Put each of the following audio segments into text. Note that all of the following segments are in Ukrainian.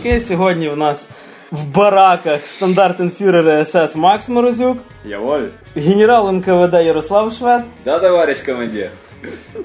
Штрафники. Сьогодні в нас в бараках штандартенфюрер СС Макс Морозюк, Яволь. генерал НКВД Ярослав Швед Да, товарищ командир.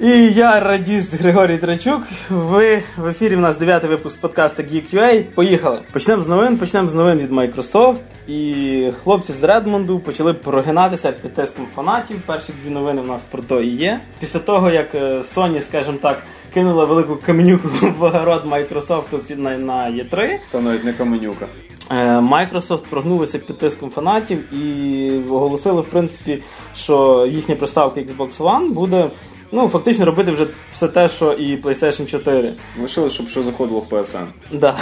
і я, радіст Григорій Трачук. Ви в ефірі в нас дев'ятий випуск подкасту Geek.ua. Поїхали. Почнемо з новин. Почнемо з новин від Microsoft. І хлопці з Редмонду почали прогинатися під тиском фанатів. Перші дві новини в нас про то і є. Після того, як е, Sony, скажімо так, кинула велику каменюку в огород Microsoft під на, на E3. То навіть не каменюка. Е, Microsoft прогнулися під тиском фанатів і оголосили, в принципі, що їхня приставка Xbox One буде ну, фактично робити вже все те, що і PlayStation 4. Лишили, щоб що заходило в PSN. Да.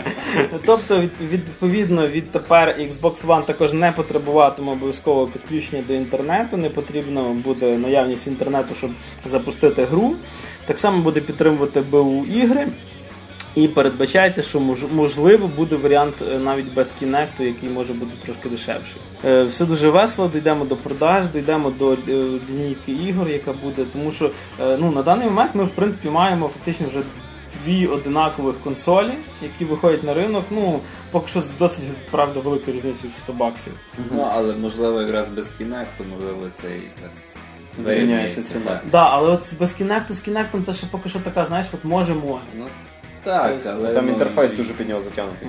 тобто, відповідно, відтепер Xbox One також не потребуватиме обов'язкового підключення до інтернету, не потрібно буде наявність інтернету, щоб запустити гру. Так само буде підтримувати БУ ігри. І передбачається, що мож- можливо буде варіант е, навіть без кінекту, який може бути трошки дешевший. Е, Все дуже весело, дійдемо до продаж, дійдемо до е, лінійки ігор, яка буде. Тому що ну, на даний момент ми в принципі маємо фактично вже дві одинакових консолі, які виходять на ринок. Ну, поки що з досить правда великою різницею в 100 баксів. Ну, але можливо якраз без кінекту, можливо, це якраз Зарівняється ціна. так. Да, але от без кінекту з кінектом це ще поки що така, знаєш, от може може. Ну, так, Тобто, але Там ну, інтерфейс дуже під нього затягнутий.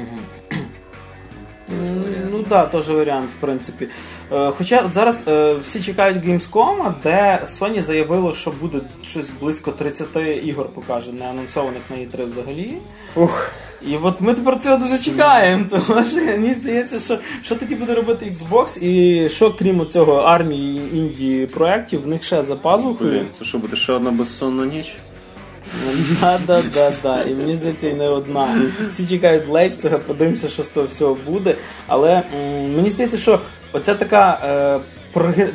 М, Ну так, да, теж варіант, в принципі. Е, Хоча от зараз е, всі чекають Gamescom, де Sony заявило, що буде щось близько 30 ігор покаже, не анонсованих на E3 взагалі. Ух. І от ми тепер цього дуже чекаємо, тому що мені здається, що, що тоді буде робити Xbox, і що крім цього армії інді проєктів, в них ще за пазухою. Блін, це що буде ще одна безсонна ніч? Да, да, да, да. І мені здається, і не одна. Всі чекають Лейпцига, подивимося, що з того всього буде. Але м, мені здається, що оця така. Е,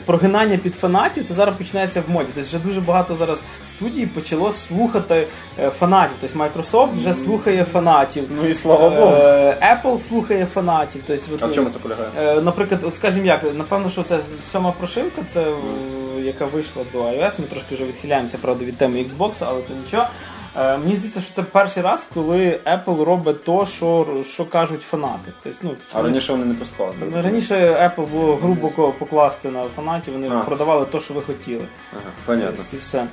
Прогинання під фанатів це зараз починається в моді. Тобто вже дуже багато зараз студій почало слухати е, фанатів. Тобто Microsoft вже слухає фанатів. Ну і слава Богу. Е, Apple слухає фанатів. Тобто, А в чому це полягає? Е, Наприклад, от скажімо як, напевно, що це сьома прошивка, це е, яка вийшла до iOS. Ми трошки вже відхиляємося, правда, від теми Xbox, але то нічого. Е, Мені здається, що це перший раз, коли Apple робить то, що, що кажуть фанати. Тобто, ну, А раніше вони не пускали. раніше Apple було грубо покласти на фанатів, вони А. продавали то, що ви хотіли. Ага, понятно. Тобто, І все.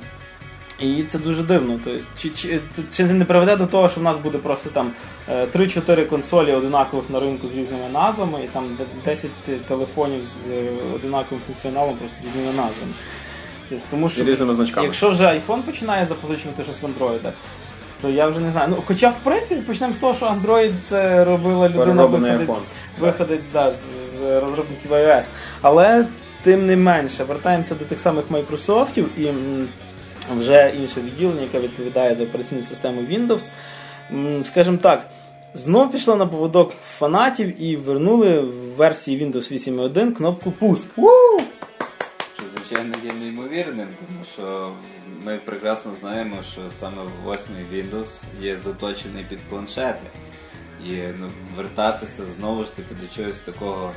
І це дуже дивно. Тобто, чи, чи, чи не приведе до того, що в нас буде просто там е, 3-4 консолі одинакових на ринку з різними назвами, і там 10 телефонів з е, одинаковим функціоналом, просто з різними назвами. Тобто, тому І різними значками. якщо вже iPhone починає запозичувати щось в Android, то я вже не знаю. Ну, хоча, в принципі, почнемо з того, що Android це робила людина виходить, виходить да, з, з розробників iOS. Але тим не менше, вертаємося до тих самих Microsoft і вже інше відділення, яке відповідає за операційну систему Windows. Скажімо так, знов пішло на поводок фанатів і вернули в версії Windows 8.1 кнопку пуск. Що, звичайно, є неймовірним, тому що ми прекрасно знаємо, що саме в 8 Windows є заточений під планшети. І ну, вертатися знову ж таки до чогось такого,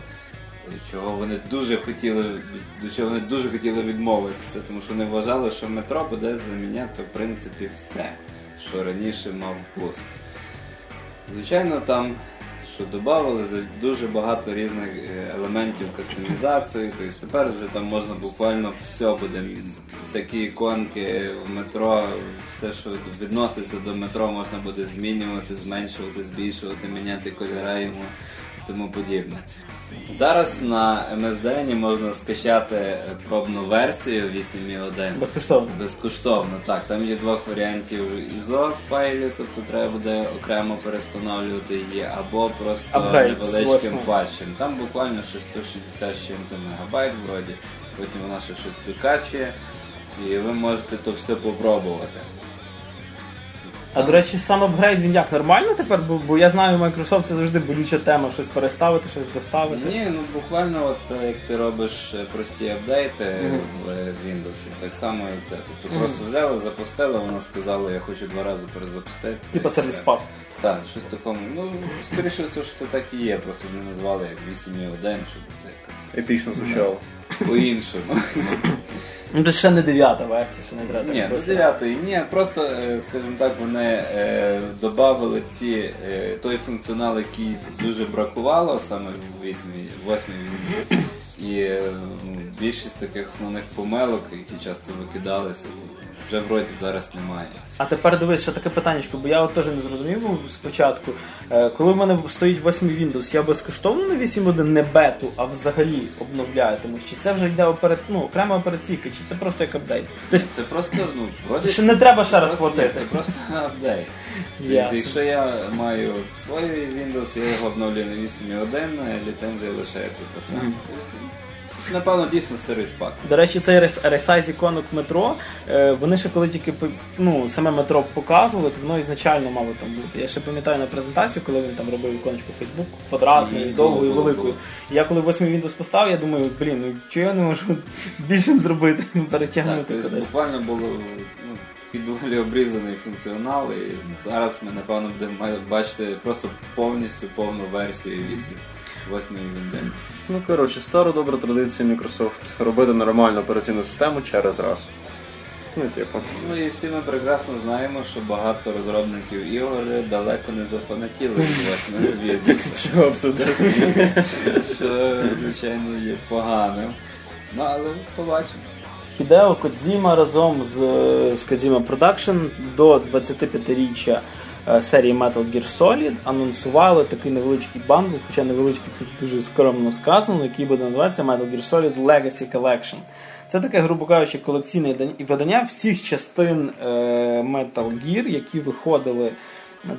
чого вони дуже хотіли, до чого вони дуже хотіли відмовитися, тому що вони вважали, що метро буде заміняти в принципі все, що раніше мав пуск. Звичайно, там що додавали дуже багато різних е, елементів кастомізації. Тобто тепер вже там можна буквально все буде. Всякі іконки в метро, все, що відноситься до метро, можна буде змінювати, зменшувати, збільшувати, міняти кольори йому тому подібне. Зараз на MSDN можна скачати пробну версію 8.1. Безкоштовно. Безкоштовно, так. Там є двох варіантів ISO файлів, тобто треба буде окремо перестановлювати її, або просто з невеличким патчем. Там буквально щось 160 з чим-то мегабайт вроді, потім вона ще щось докачує, і ви можете то все попробувати. А до речі, сам апгрейд він як нормально тепер? Бо, бо я знаю, Microsoft це завжди болюча тема, щось переставити, щось доставити. Ні, ну буквально от е, як ти робиш е, прості апдейти в е, Windows, так само і це. Тобто просто взяли, запустили, вона сказала, я хочу два рази перезапустити. Типа сервіс паб. Так, щось такому. Ну, скоріше все, що це так і є, просто не назвали як 8.1, щоб це якось Епічно звучало. по-іншому. Ну, це ще не дев'ята версія, ще не треба. так Ні, ну просто. дев'ятої, ні, просто, е, скажімо так, вони е, додали ті, е, той функціонал, який дуже бракувало саме в 8 Windows. І е, ну, більшість таких основних помилок, які часто викидалися, вже вроді зараз немає. А тепер дивись, ще таке питання, бо я от теж не зрозумів був спочатку. Е, Коли в мене стоїть 8 Windows, я безкоштовно на 8.1 не бету, а взагалі обновляю. Тому Чи це вже йде опера... ну, окрема операційка, чи це просто як апдейт? Тобто, Це просто, ну, вроді. ще не треба ще раз платити. Це просто апдейт. Тобто, Якщо я маю свій Windows, я його обновлюю на 8.1, ліцензія лишається та сама. Тобто, Напевно, дійсно сирий спад. До речі, цей рес- ресайз іконок метро, е, вони ще коли тільки по- ну, саме метро показували, то воно ізначально мало там бути. Я ще пам'ятаю на презентацію, коли він там робив іконочку Facebook, квадратною, Мгм, довгою, було, було, великою. було. Я коли 8 Windows поставив, я думаю, блін, ну чого я не можу більшим зробити, Так, перетягнути тобто кудись. буквально було ну, такий доволі обрізаний функціонал, і зараз ми, напевно, будемо бачити просто повністю повну версію 8. 8 Windows. Ну, коротше, стара добра традиція Microsoft робити нормальну операційну систему через раз. Ну, типу. Ну і всі ми прекрасно знаємо, що багато розробників ігор далеко не зафанатіли від 8 Windows. Чого б це так? що, звичайно, є поганим. Ну, але побачимо. Хідео Кодзіма разом з, з Kojima Production до 25-річчя е, серії Metal Gear Solid анонсували такий невеличкий бандл, хоча невеличкий це дуже скромно сказано, який буде називатися Metal Gear Solid Legacy Collection. Це таке, грубо кажучи, колекційне видання всіх частин е, Metal Gear, які виходили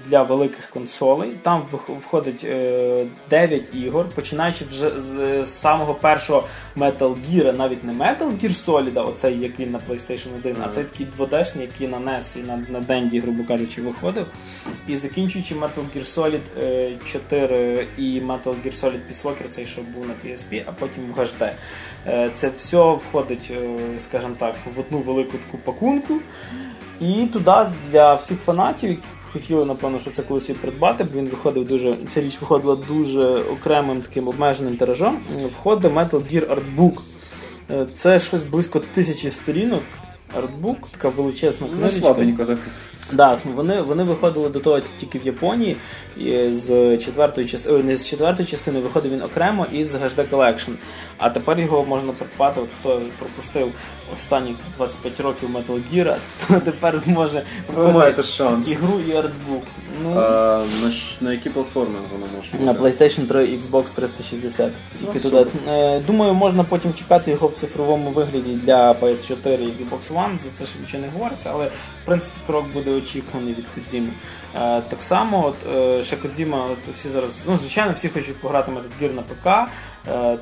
для великих консолей. Там входить е, 9 ігор, починаючи вже з, самого першого Metal Gear, навіть не Metal Gear Solid, оцей, який на PlayStation 1, а цей такий 2D-шний, який на NES і на, на Dendy, грубо кажучи, виходив. І закінчуючи Metal Gear Solid е, 4 і Metal Gear Solid Peace Walker, цей, що був на PSP, а потім в HD. Е, Це все входить, е, скажімо так, в одну велику таку пакунку. І туди для всіх фанатів, хотіли, напевно, що це колись придбати, бо він виходив дуже. Ця річ виходила дуже окремим таким обмеженим тиражом. Входить Metal Gear Artbook. Е, Це щось близько тисячі сторінок. Артбук, така величезна Ну, слабенько так. Да, вони, вони виходили до того тільки в Японії. І з четвертої частини, не з четвертої частини виходив він окремо і з HD Collection. А тепер його можна придбати, от хто пропустив останні 25 років Metal Gear, то тепер може маєте шанс. ігру і артбук. Ну, А, на, на які платформи воно може на? PlayStation 3 Xbox 360. Тільки Ну, туди. Е, Думаю, можна потім чекати його в цифровому вигляді для PS4 і Xbox One. За це ще нічого не говориться, але в принципі крок буде очікуваний від Кодзіми. Е, Так само, от, е, ще Кодзіма, от всі зараз, ну звичайно, всі хочуть пограти Metal Gear на ПК,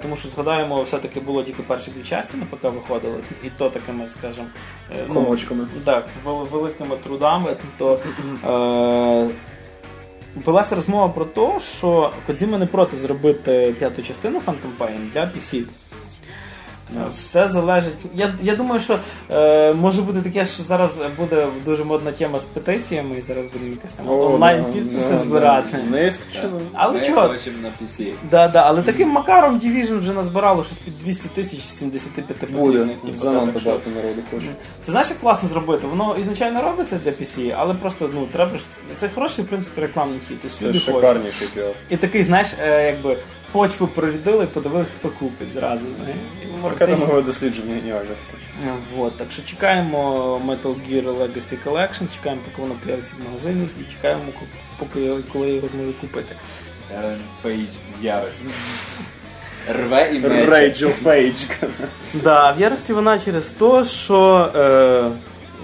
тому що згадаємо, все-таки було тільки перші дві частини на ПК виходили, і то такими, скажімо, е, ну, Комочками. так, великими трудами, то е, велася розмова про те, що Кодзіма не проти зробити п'яту частину Phantom Pain для PC. Е, Все залежить. Я, я думаю, що е, може бути таке, що зараз буде дуже модна тема з петиціями, і зараз будемо якась там онлайн підписи збирати. Не ісключено. Але Ми чого? на PC. Да, да, але таким макаром Division вже назбирало щось під 200 тисяч з 75 Буде. подібних, типу, Занадто багато народу хоче. ти знаєш, як класно зробити? Воно изначально робиться для PC, але просто ну треба ж це хороший в принципі рекламний хід. Це шикарніший піар. І такий, знаєш, е, якби почву провідили, подивились, хто купить зразу. І Маркетингове дослідження геніальне таке. Е, Вот, так що чекаємо Metal Gear Legacy Collection, чекаємо, поки воно появиться в магазині, і чекаємо, поки коли його зможу купити. Елен Пейдж в ярості. Рве і. Rage Елен Пейдж. Да, в ярості вона через те, що е,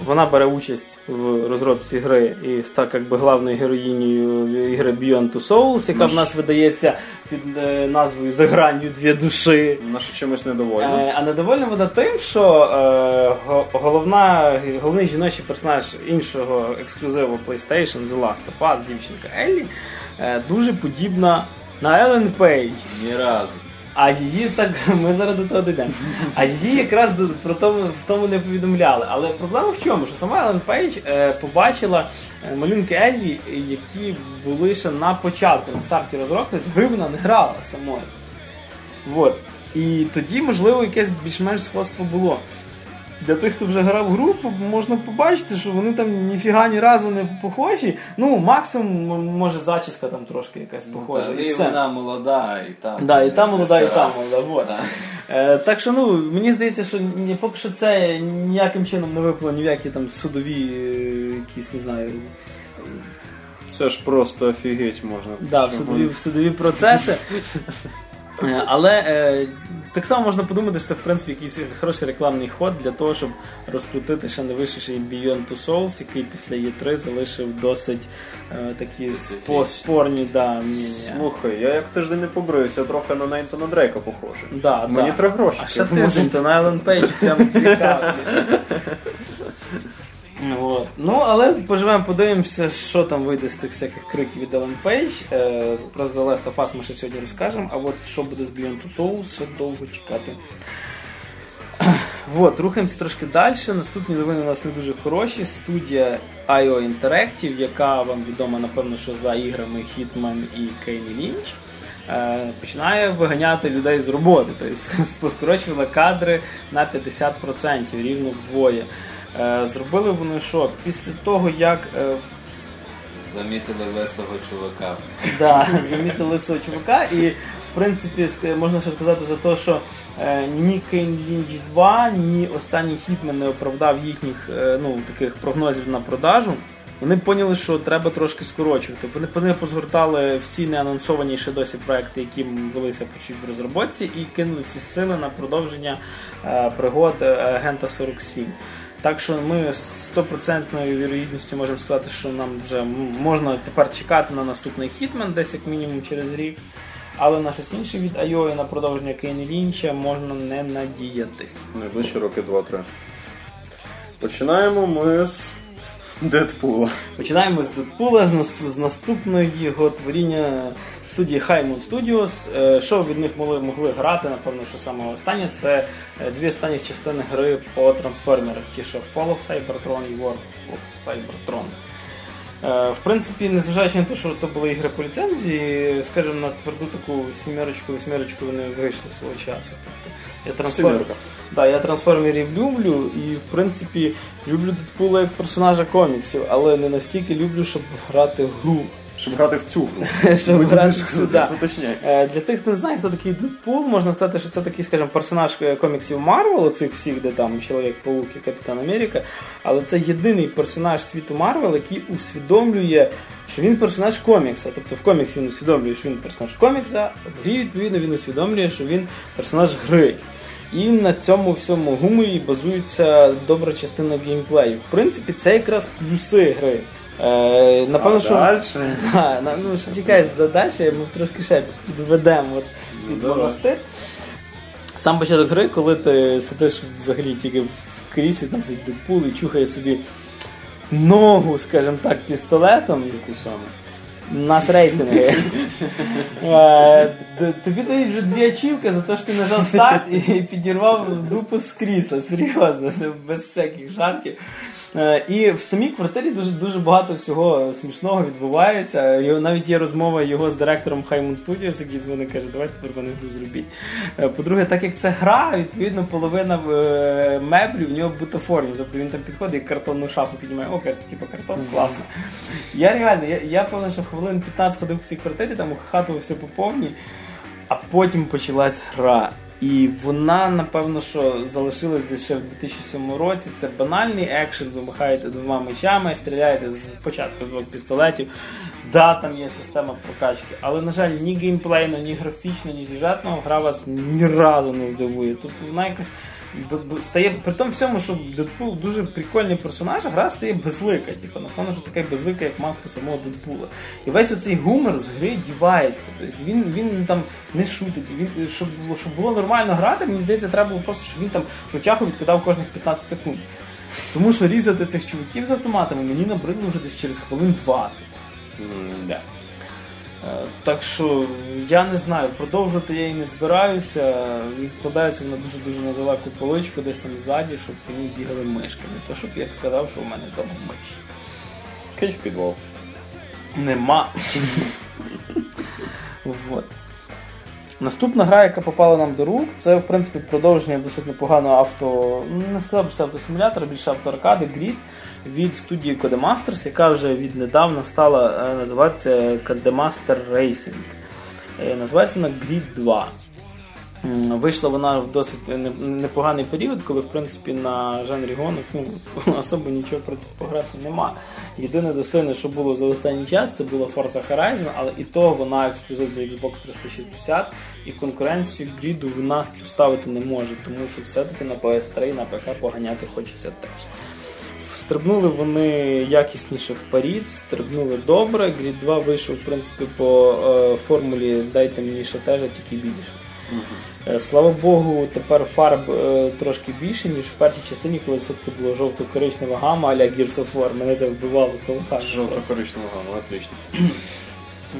вона бере участь в розробці гри і ста як би главною героїнею ігри Beyond Two Souls, яка в нас видається під е, назвою За гранню дві душі. Наша чимось недовольна. Е, а недовольна вона тим, що е, головна, головний жіночий персонаж іншого ексклюзиву PlayStation The Last of Us, дівчинка Еллі, е, дуже подібна на Елен Пейдж. Ні разу. А її так, ми зараз до того дійдемо. А її якраз про тому, в тому не повідомляли. Але проблема в чому? Що сама Елен Пейдж е, побачила е, малюнки Еллі, які були ще на початку, на старті розробки, з гри вона не грала самою. Вот. І тоді, можливо, якесь більш-менш сходство було. Для тих, хто вже грав в гру, можна побачити, що вони там ніфіга ні разу не похожі. Ну, максимум, може, зачіска там трошки якась похожа. Ну, та, і і все. вона молода, і там. Да, і та молода, і та молода. Вот. Так. Е, так що ну, мені здається, що ні, поки що це ніяким чином не виплило ні в які там судові е, якісь, не знаю, Це ж просто офігеть можна. да, в судові, в судові процеси. Е, Але е, так само можна подумати, що це в принципі якийсь хороший рекламний ход для того, щоб розкрутити ще не вийшовший Beyond Two Souls, який після Є3 залишив досить е, такі спо- спорні да, мнення. Слухай, я як тиждень не побрився, трохи на Нейтана Дрейка похожий. да, Мені да. три гроші. А ще тиждень, то на Ellen Page прям клікав. От. Ну, але поживемо, подивимося, що там вийде з тих всяких криків від Ellen Page. Е, про The Last of Us ми ще сьогодні розкажемо, а от що буде з Beyond Two Souls, ще довго чекати. От, рухаємося трошки далі. Наступні новини у нас не дуже хороші. Студія IO Interactive, яка вам відома, напевно, що за іграми Hitman і Кейні Лінч, е, починає виганяти людей з роботи. Тобто скорочувала кадри на 50%, рівно вдвоє. Е, Зробили вони що? Після того, як е, Замітили лисого чувака. Да, замітили свого чувака. І в принципі можна ще сказати за те, що е, ні Кейн Лінч 2, ні останній Хітмен не оправдав їхніх ну, таких прогнозів на продажу. Вони поняли, що треба трошки скорочувати. Вони, вони позгортали всі неанонсовані ще досі проекти, які велися по чуть в розробці, і кинули всі сили на продовження пригод агента 47. Так що ми з стопроцентною вірогідністю можемо сказати, що нам вже можна тепер чекати на наступний хітмен, десь як мінімум через рік. Але на щось інше від IO і на продовження Кейні Лінча можна не надіятись. Найближчі роки 2-3. Починаємо ми з Дедпула. Починаємо з Дедпула, з наступного його творіння студії Highmoon Studios. Е, Що від них могли, могли грати, напевно, що саме останнє, це е, дві останні частини гри по трансформерах. Ті, що Fall of Cybertron і War of Cybertron. Е, В принципі, незважаючи на те, що то були ігри по ліцензії, скажімо, на тверду таку сімерочку, восьмерочку вони вийшли свого часу. Тобто, я трансформер... Да, я трансформерів люблю і, в принципі, люблю Дедпула як персонажа коміксів, але не настільки люблю, щоб грати в гру. Щоб грати в цю гру. Щоб грати в цю, да. Е, Для тих, хто не знає, хто такий Дедпул, можна сказати, що це такий, скажімо, персонаж е, коміксів Марвел, оцих всіх, де там Чоловік-паук і Капітан Америка. Але це єдиний персонаж світу Марвел, який усвідомлює, що він персонаж комікса. Тобто в коміксі він усвідомлює, що він персонаж комікса, в грі, відповідно, він усвідомлює, що він персонаж гри. І на цьому всьому гуморі базується добра частина геймплею. В принципі, це якраз плюси гри. Е, напевно, А що дальше? Да, ну що чекай, далі ми трошки ще підведемо от, під монастир. Сам початок гри, коли ти сидиш взагалі тільки в кріслі, там сидить Дедпул і чухає собі ногу, скажімо так, пістолетом. Яку саме? Нас рейтинги. Е, Тобі дають вже дві ачівки за те, що ти нажав старт і підірвав дупу з крісла. Серйозно, це без всяких жартів. Е, І в самій квартирі дуже дуже багато всього смішного відбувається. Його- Навіть є розмова його з директором Highmoon Studios, який дзвонить каже, давайте тепер гру зробіть. Е, По-друге, так як це гра, відповідно, половина е, меблів в нього бутафорні. Тобто він там підходить і картонну шафу піднімає. О, кажеться, типу картон, класно. Я реально, я, я певно, що хвилин 15 ходив по цій квартирі, там ухатувався по повній, а потім почалась гра. І вона, напевно, що залишилась десь ще в 2007 році. Це банальний екшен, ви махаєте двома мечами, стріляєте спочатку двох пістолетів. Да, там є система прокачки, але, на жаль, ні геймплейно, ні графічно, ні сюжетно гра вас ні разу не здивує. Тобто вона б- стає при тому всьому, що Дедпул дуже прикольний персонаж, а гра стає безлика. Типу, напевно, що така безлика, як маска самого Дедпула. І весь оцей гумор з гри дівається. Тобто він, він там не шутить. Він, щоб, було, щоб було нормально грати, мені здається, треба було просто, щоб він там шутяху відкидав кожних 15 секунд. Тому що різати цих чуваків з автоматами мені набридло вже десь через хвилин 20. М-да. Е, Так що я не знаю, продовжувати я і не збираюся. Відкладається на дуже дуже недалеку поличку, десь там ззаді, щоб по ній бігали мишки. Не то, щоб я б сказав, що у мене вдома миші. Кинь в підвал. Нема. вот. Наступна гра, яка попала нам до рук, це в принципі продовження досить непоганого авто. ну, Не сказав би це автосимулятора, більше автоаркади, Grid від студії Codemasters, яка вже віднедавна стала е, називатися Codemaster Racing. Е, Називається вона Grid 2. Вийшла вона в досить непоганий період, коли в принципі на жанрі гонок ну, особо нічого в принципі, пограти нема. Єдине достойне, що було за останній час, це була Forza Horizon, але і то вона ексклюзив для Xbox 360, і конкуренцію гріду в нас ставити не може, тому що все-таки на PS3 і на ПК поганяти хочеться теж. Стрибнули вони якісніше в вперед, стрибнули добре. Grid 2 вийшов, в принципі, по е, формулі дайте мені ще теж, а тільки більше. Е, Слава Богу, тепер фарб е, трошки більше, ніж в першій частині, коли все-таки було жовто-коричнева гама, а-ля Gears of War. Мене це вбивало колосально. Жовто-коричневого гамма, отлично.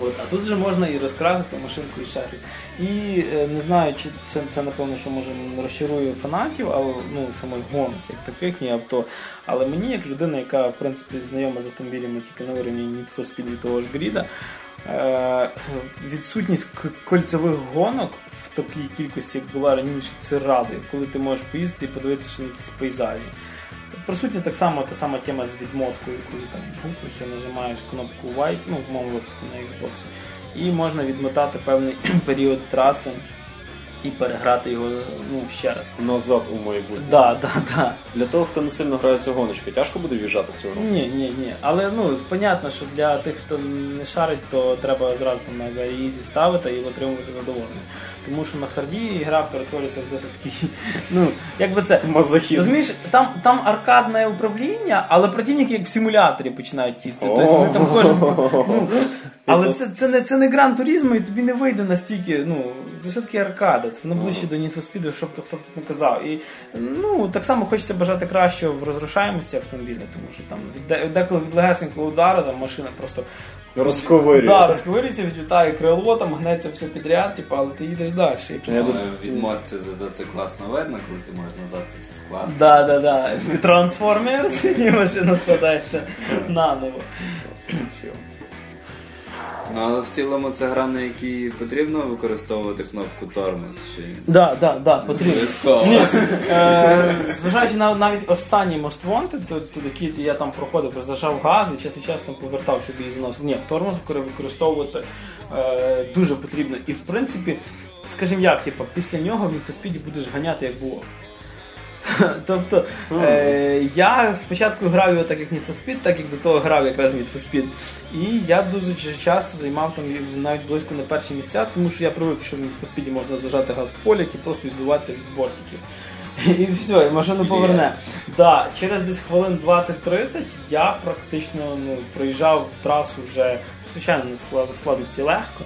От, а тут вже можна і розкрасити машинку і ще щось. І е, не знаю, чи це, це напевно, що може розчарує фанатів, але ну самих гонок, як таких, ні авто. Але мені, як людина, яка в принципі знайома з автомобілями тільки на уровні Need for Speed і того ж гріда, відсутність кольцевих гонок в такій кількості, як була раніше, це радує, коли ти можеш поїздити і подивитися ще на якісь пейзажі. Присутня так само та сама тема з відмоткою, коли там гукнувся, нажимаєш кнопку White, ну, в моєму випадку на Xbox, і можна відмотати певний період траси і переграти його ну, ще раз. Назад у майбутнє. Да, да, да. Для того, хто не сильно грає цю гоночку, тяжко буде в'їжджати в цю гру. Ні, ні, ні. Але ну, понятно, що для тих, хто не шарить, то треба зразу там на Easy ставити і отримувати задоволення. Тому що на харді гра перетворюється в досить такий, ну, як би це. Мазохізм. Розумієш, там, там аркадне управління, але противники як в симуляторі починають їздити. Тобто вони там кожен. Ну, але це, це, не, це не гран туризму, і тобі не вийде настільки. Ну, це все таки аркада, це воно ближче до Need for Speed, щоб хто тут не казав. І ну, так само хочеться бажати кращого в розрушаємості автомобіля, тому що там деколи від легесенького удару там машина просто Розковирює. да, розковирюється, відлітає крило, там гнеться все підряд, типу, але ти їдеш далі. І Я Але від це класно видно, коли ти можеш назад це все скласти. Да, да, да. Трансформерс, і машина складається наново. Ну але в цілому це гра, на якій потрібно використовувати кнопку тормоз чи Да, да, да, потрібно. Ні, е, зважаючи на навіть останній Most Wanted, то, то який я там проходив, зажав газ і час від часу там повертав, щоб її зносити. Ні, тормоз використовувати е, дуже потрібно. І в принципі, скажімо як, типу, після нього в Speed будеш ганяти як було. Тобто е, я спочатку грав його так як Need for Speed, так як до того грав якраз Need for Speed. І я дуже часто займав там навіть близько на перші місця, тому що я привик, що в Need for Speed можна зажати газ в полі і просто відбиватися від бортиків. І все, і машину поверне. Да, через десь хвилин 20-30 я практично ну, проїжджав трасу вже, звичайно, в складності легко,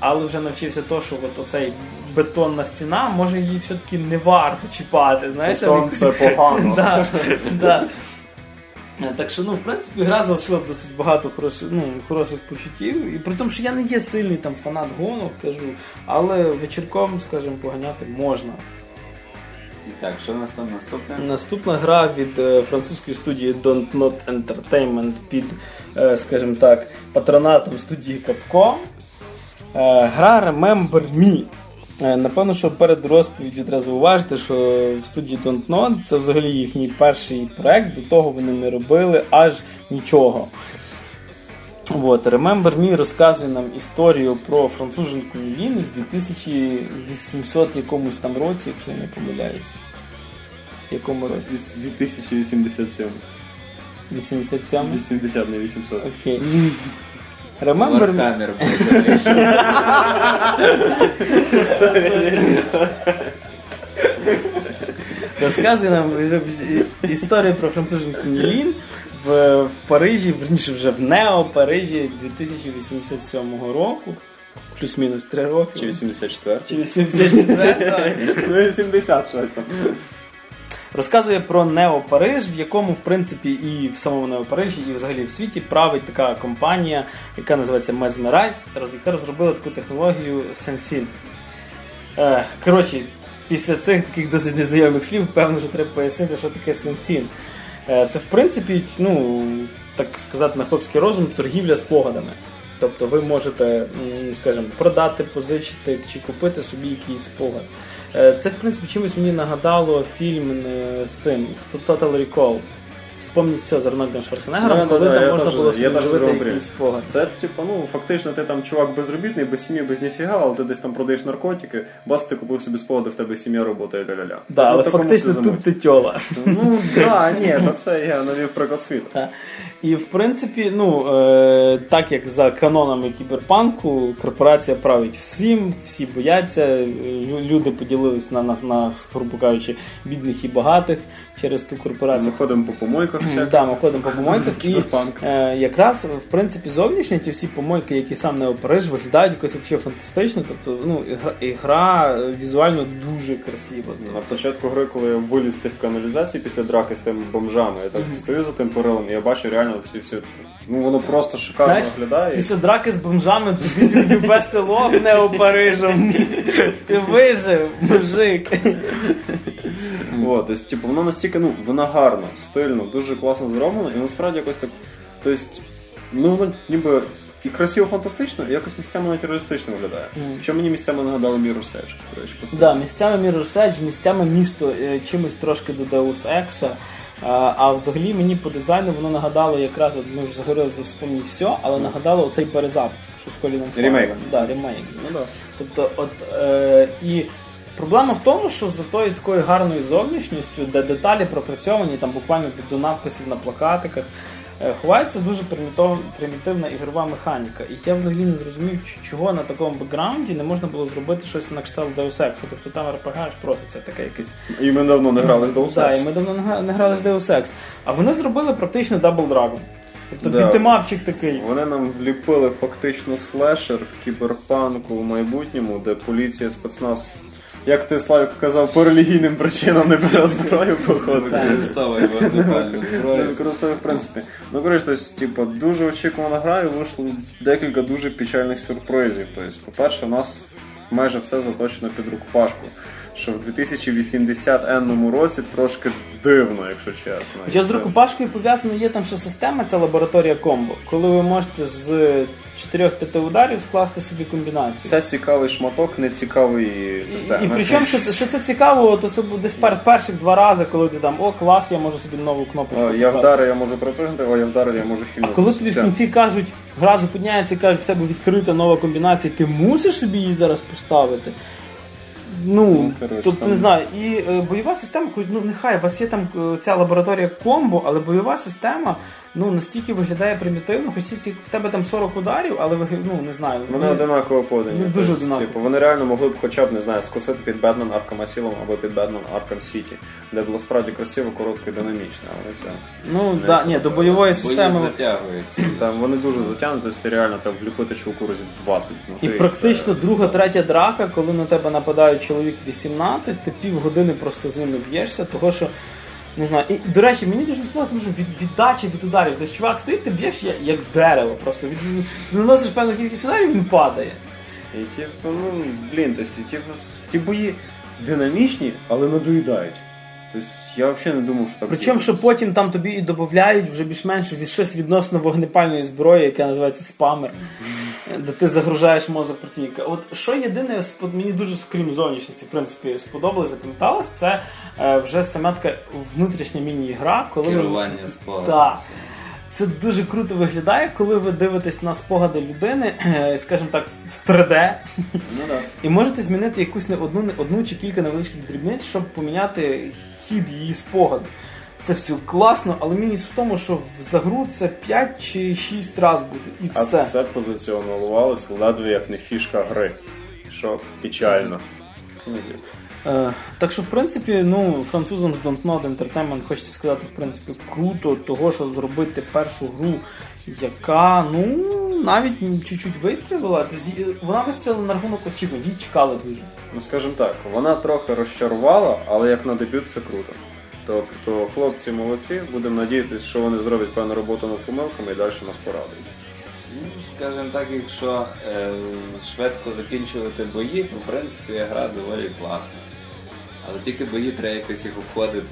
але вже навчився то, що от оцей бетонна стіна, може її все-таки не варто чіпати. Знаєш, Бетон це погано. да, да. Так що, ну, в принципі, гра залишила досить багато хороших, ну, хороших почуттів. І при тому, що я не є сильний там фанат гонок, кажу, але вечірком, скажімо, поганяти можна. І так, що у нас там наступне? Наступна гра від е, французької студії Don't Not Entertainment під, е, скажімо так, патронатом студії Capcom. Е, гра Remember Me. Е, Напевно, що перед розповіддю треба зауважити, що в студії Don't Not це взагалі їхній перший проект, до того вони не робили аж нічого. От, Remember Me розказує нам історію про француженку Лін в 2800 якомусь там році, якщо я не помиляюся. В якому році? 2087. 87? 80, не 800. Окей. Remember Me. Warhammer. Розказує нам історію про француженку Нілін в, Парижі, верніше вже в Нео Парижі 2087 року. Плюс-мінус 3 роки. Чи 84? Чи 84 Ну, 80 щось там. Розказує про Нео Париж, в якому, в принципі, і в самому Нео Парижі, і взагалі в світі править така компанія, яка називається Mesmerize, яка розробила таку технологію Sensin. Е, коротше, після цих таких досить незнайомих слів, певно, що треба пояснити, що таке Sensin. Е, це, в принципі, ну, так сказати, на хлопський розум, торгівля спогадами. Тобто ви можете, скажімо, продати, позичити чи купити собі якийсь спогад. Е, Це, в принципі, чимось мені нагадало фільм е, з цим Total Recall. Вспомніть все з Арнольдом Шварценеггером, Да, да, коли да, там можна теж- було якийсь спогад. Це типу, ну фактично, ти там чувак безробітний, без сім'ї, без ніфіга, але ти десь там продаєш наркотики, бас ти купив собі спогади, в тебе сім'я роботає ля-ля-ля. Да, Ну, але фактично ти тут ти тьола. Ну да, ні, це я навів приклад світу. І в принципі, ну е, так як за канонами кіберпанку, корпорація править всім, всі бояться. Люди поділились на нас на, грубо кажучи, бідних і багатих через ту корпорацію. Ми ходимо по помойках ще. Да, ми ходимо по помойках і е, якраз в принципі зовнішньо ті всі помойки, які сам не Париж, виглядають якось взагалі фантастично. Тобто, ну, ігра, е, візуально дуже красива. На початку гри, коли я виліз тих каналізацій після драки з тими бомжами, я так стою за тим перилом, і я бачу реально ці всі. Ну воно просто шикарно Знаєш, виглядає. Після драки з бомжами тобі любе село не Парижем. Ти вижив, мужик. От, тобто, типу, воно настільки, ну, вона гарна, стильно, дуже класно зроблено, і насправді якось так. Тобто, ну воно ніби і красиво фантастично, і якось місцями навіть реалістично виглядає. Що мені місцями нагадало Mirror's Edge, до речі, постійно. Да, місцями Mirror's Edge, місцями місто е, чимось трошки до Deus Ex. А, а взагалі мені по дизайну воно нагадало якраз, от ми вже заговорили за «Вспомніть все, але нагадало оцей перезапуск, що з Коліном Ремейк. Да, ремейк. Ну да. Тобто, от е, і проблема в тому, що за тою такою гарною зовнішністю, де деталі пропрацьовані, там буквально до надписів на плакатиках, е, ховається дуже примітивна ігрова механіка. І я взагалі не зрозумів, чого на такому бекграунді не можна було зробити щось на кшталт Deus Ex. Тобто там RPG аж просто це таке якесь. І ми давно не грали з Deus Да, і ми давно не не грали з Deus Ex. А вони зробили практично Double Dragon. Тобто Да. бітемапчик такий. Вони нам вліпили фактично слешер в кіберпанку в майбутньому, де поліція, спецназ, як ти Славік казав, по релігійним причинам не бере зброю, походу. Використовує вогнепальну Не зброю. використовую в принципі. Ну, коротше, тобто, типу, дуже очікувана гра і вийшло декілька дуже печальних сюрпризів. Тобто, по-перше, у нас майже все заточено під рукопашку. Що в 2080 енному році трошки дивно, якщо чесно. Хоча з рукопашкою пов'язана є там ще система, це лабораторія комбо, коли ви можете з 4-5 ударів скласти собі комбінацію. Це цікавий шматок нецікавої І, системи. і причому, що, що це цікаво, то це буде десь пер, перших два рази, коли ти там, о, клас, я можу собі нову кнопочку. О, я поставити». вдарив, я можу припригнути, о, я вдарив, я можу А коли тобі в кінці кажуть, гра зупиняється і кажуть, в тебе відкрита нова комбінація, ти мусиш собі її зараз поставити. Ну, Ну, тобто там- не знаю, і е, бойова система, ну нехай у вас є там е, ця лабораторія комбо, але бойова система ну настільки виглядає примітивно, хоч всі в тебе там 40 ударів, але ви ну не знаю. Вони ну, одинаково подані. ну, дуже Тобто, одинаково. Типу, вони реально могли б хоча б, не знаю, скосити під Бетмен Arkham Asylum або під Бетмен Arkham City, де було справді красиво, коротко і динамічно. Але це Ну Не да, ні, до бойової системи. затягуються. там вони дуже затягнуті, тобто реально треба вліпити чуваку разів 20 І практично друга, третя драка, коли на тебе нападає чоловік 18, ти півгодини просто з ними б'єшся, того що. Не знаю. І, до речі, мені дуже сподобалось, тому від віддачі від ударів. Тобто чувак стоїть, ти б'єш як, як дерево. Просто від, наносиш певну кількість ударів, він падає. І типу, ну, блін, ті, ті бої динамічні, але надоїдають. Тобто я взагалі не думав, що так Причому, що потім там тобі і додають вже більш-менш від щось відносно вогнепальної зброї, яке називається спамер, де ти загружаєш мозок противника. От що єдине спод- мені дуже крім зовнішності, в принципі, сподобалось, запам'яталось, це е, вже сама така внутрішня міні-гра, коли Керування спогадом. Так. Це дуже круто виглядає, коли ви дивитесь на спогади людини, скажімо так, в 3D, Ну, да. і можете змінити якусь не одну, не одну чи кілька невеличких дрібниць, щоб поміняти хід її спогаду. Це все класно, але мінус в тому, що в- за гру це 5 чи 6 разів буде. І А все. це позиціонувалося ледве як не фішка гри. Що печально. Е, так що, в принципі, ну, французам з Don't Nod Entertainment хочеться сказати, в принципі, круто того, що зробити першу гру, яка, ну, навіть чуть-чуть вистрілила. Тобто, Вона вистрілила на рахунок очікувань, її чекали дуже. Ну скажімо так, вона трохи розчарувала, але як на дебют це круто. Тобто хлопці молодці, будемо надіятися, що вони зроблять певну роботу над помилками і далі нас порадують. Ну, скажімо так, якщо е, швидко закінчувати бої, то в принципі гра доволі класна. Але тільки бої треба якось їх обходити.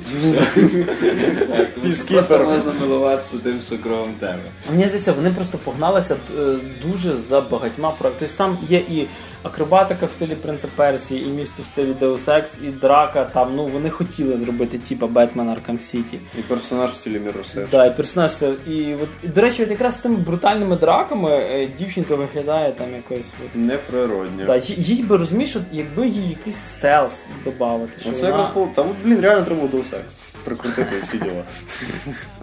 тому що Просто можна милуватися тим, що кровом тебе. Мені здається, вони просто погналися е, дуже за багатьма проектами. Тобто там є і акробатика в стилі Принца Персії, і місто в стилі Deus Ex, і драка. Там ну вони хотіли зробити типа Бетмен Arkham City. І персонаж в стилі Edge. Да, і персонаж. І от і, до речі, от якраз з тими брутальними драками е, дівчинка виглядає там якось. От, Неприродньо. Да, їй, би розумієш, якби їй якийсь стелс додати. Що Оце вона... було. Там, блін, реально треба було Deus Ex. Прикрутити всі діла.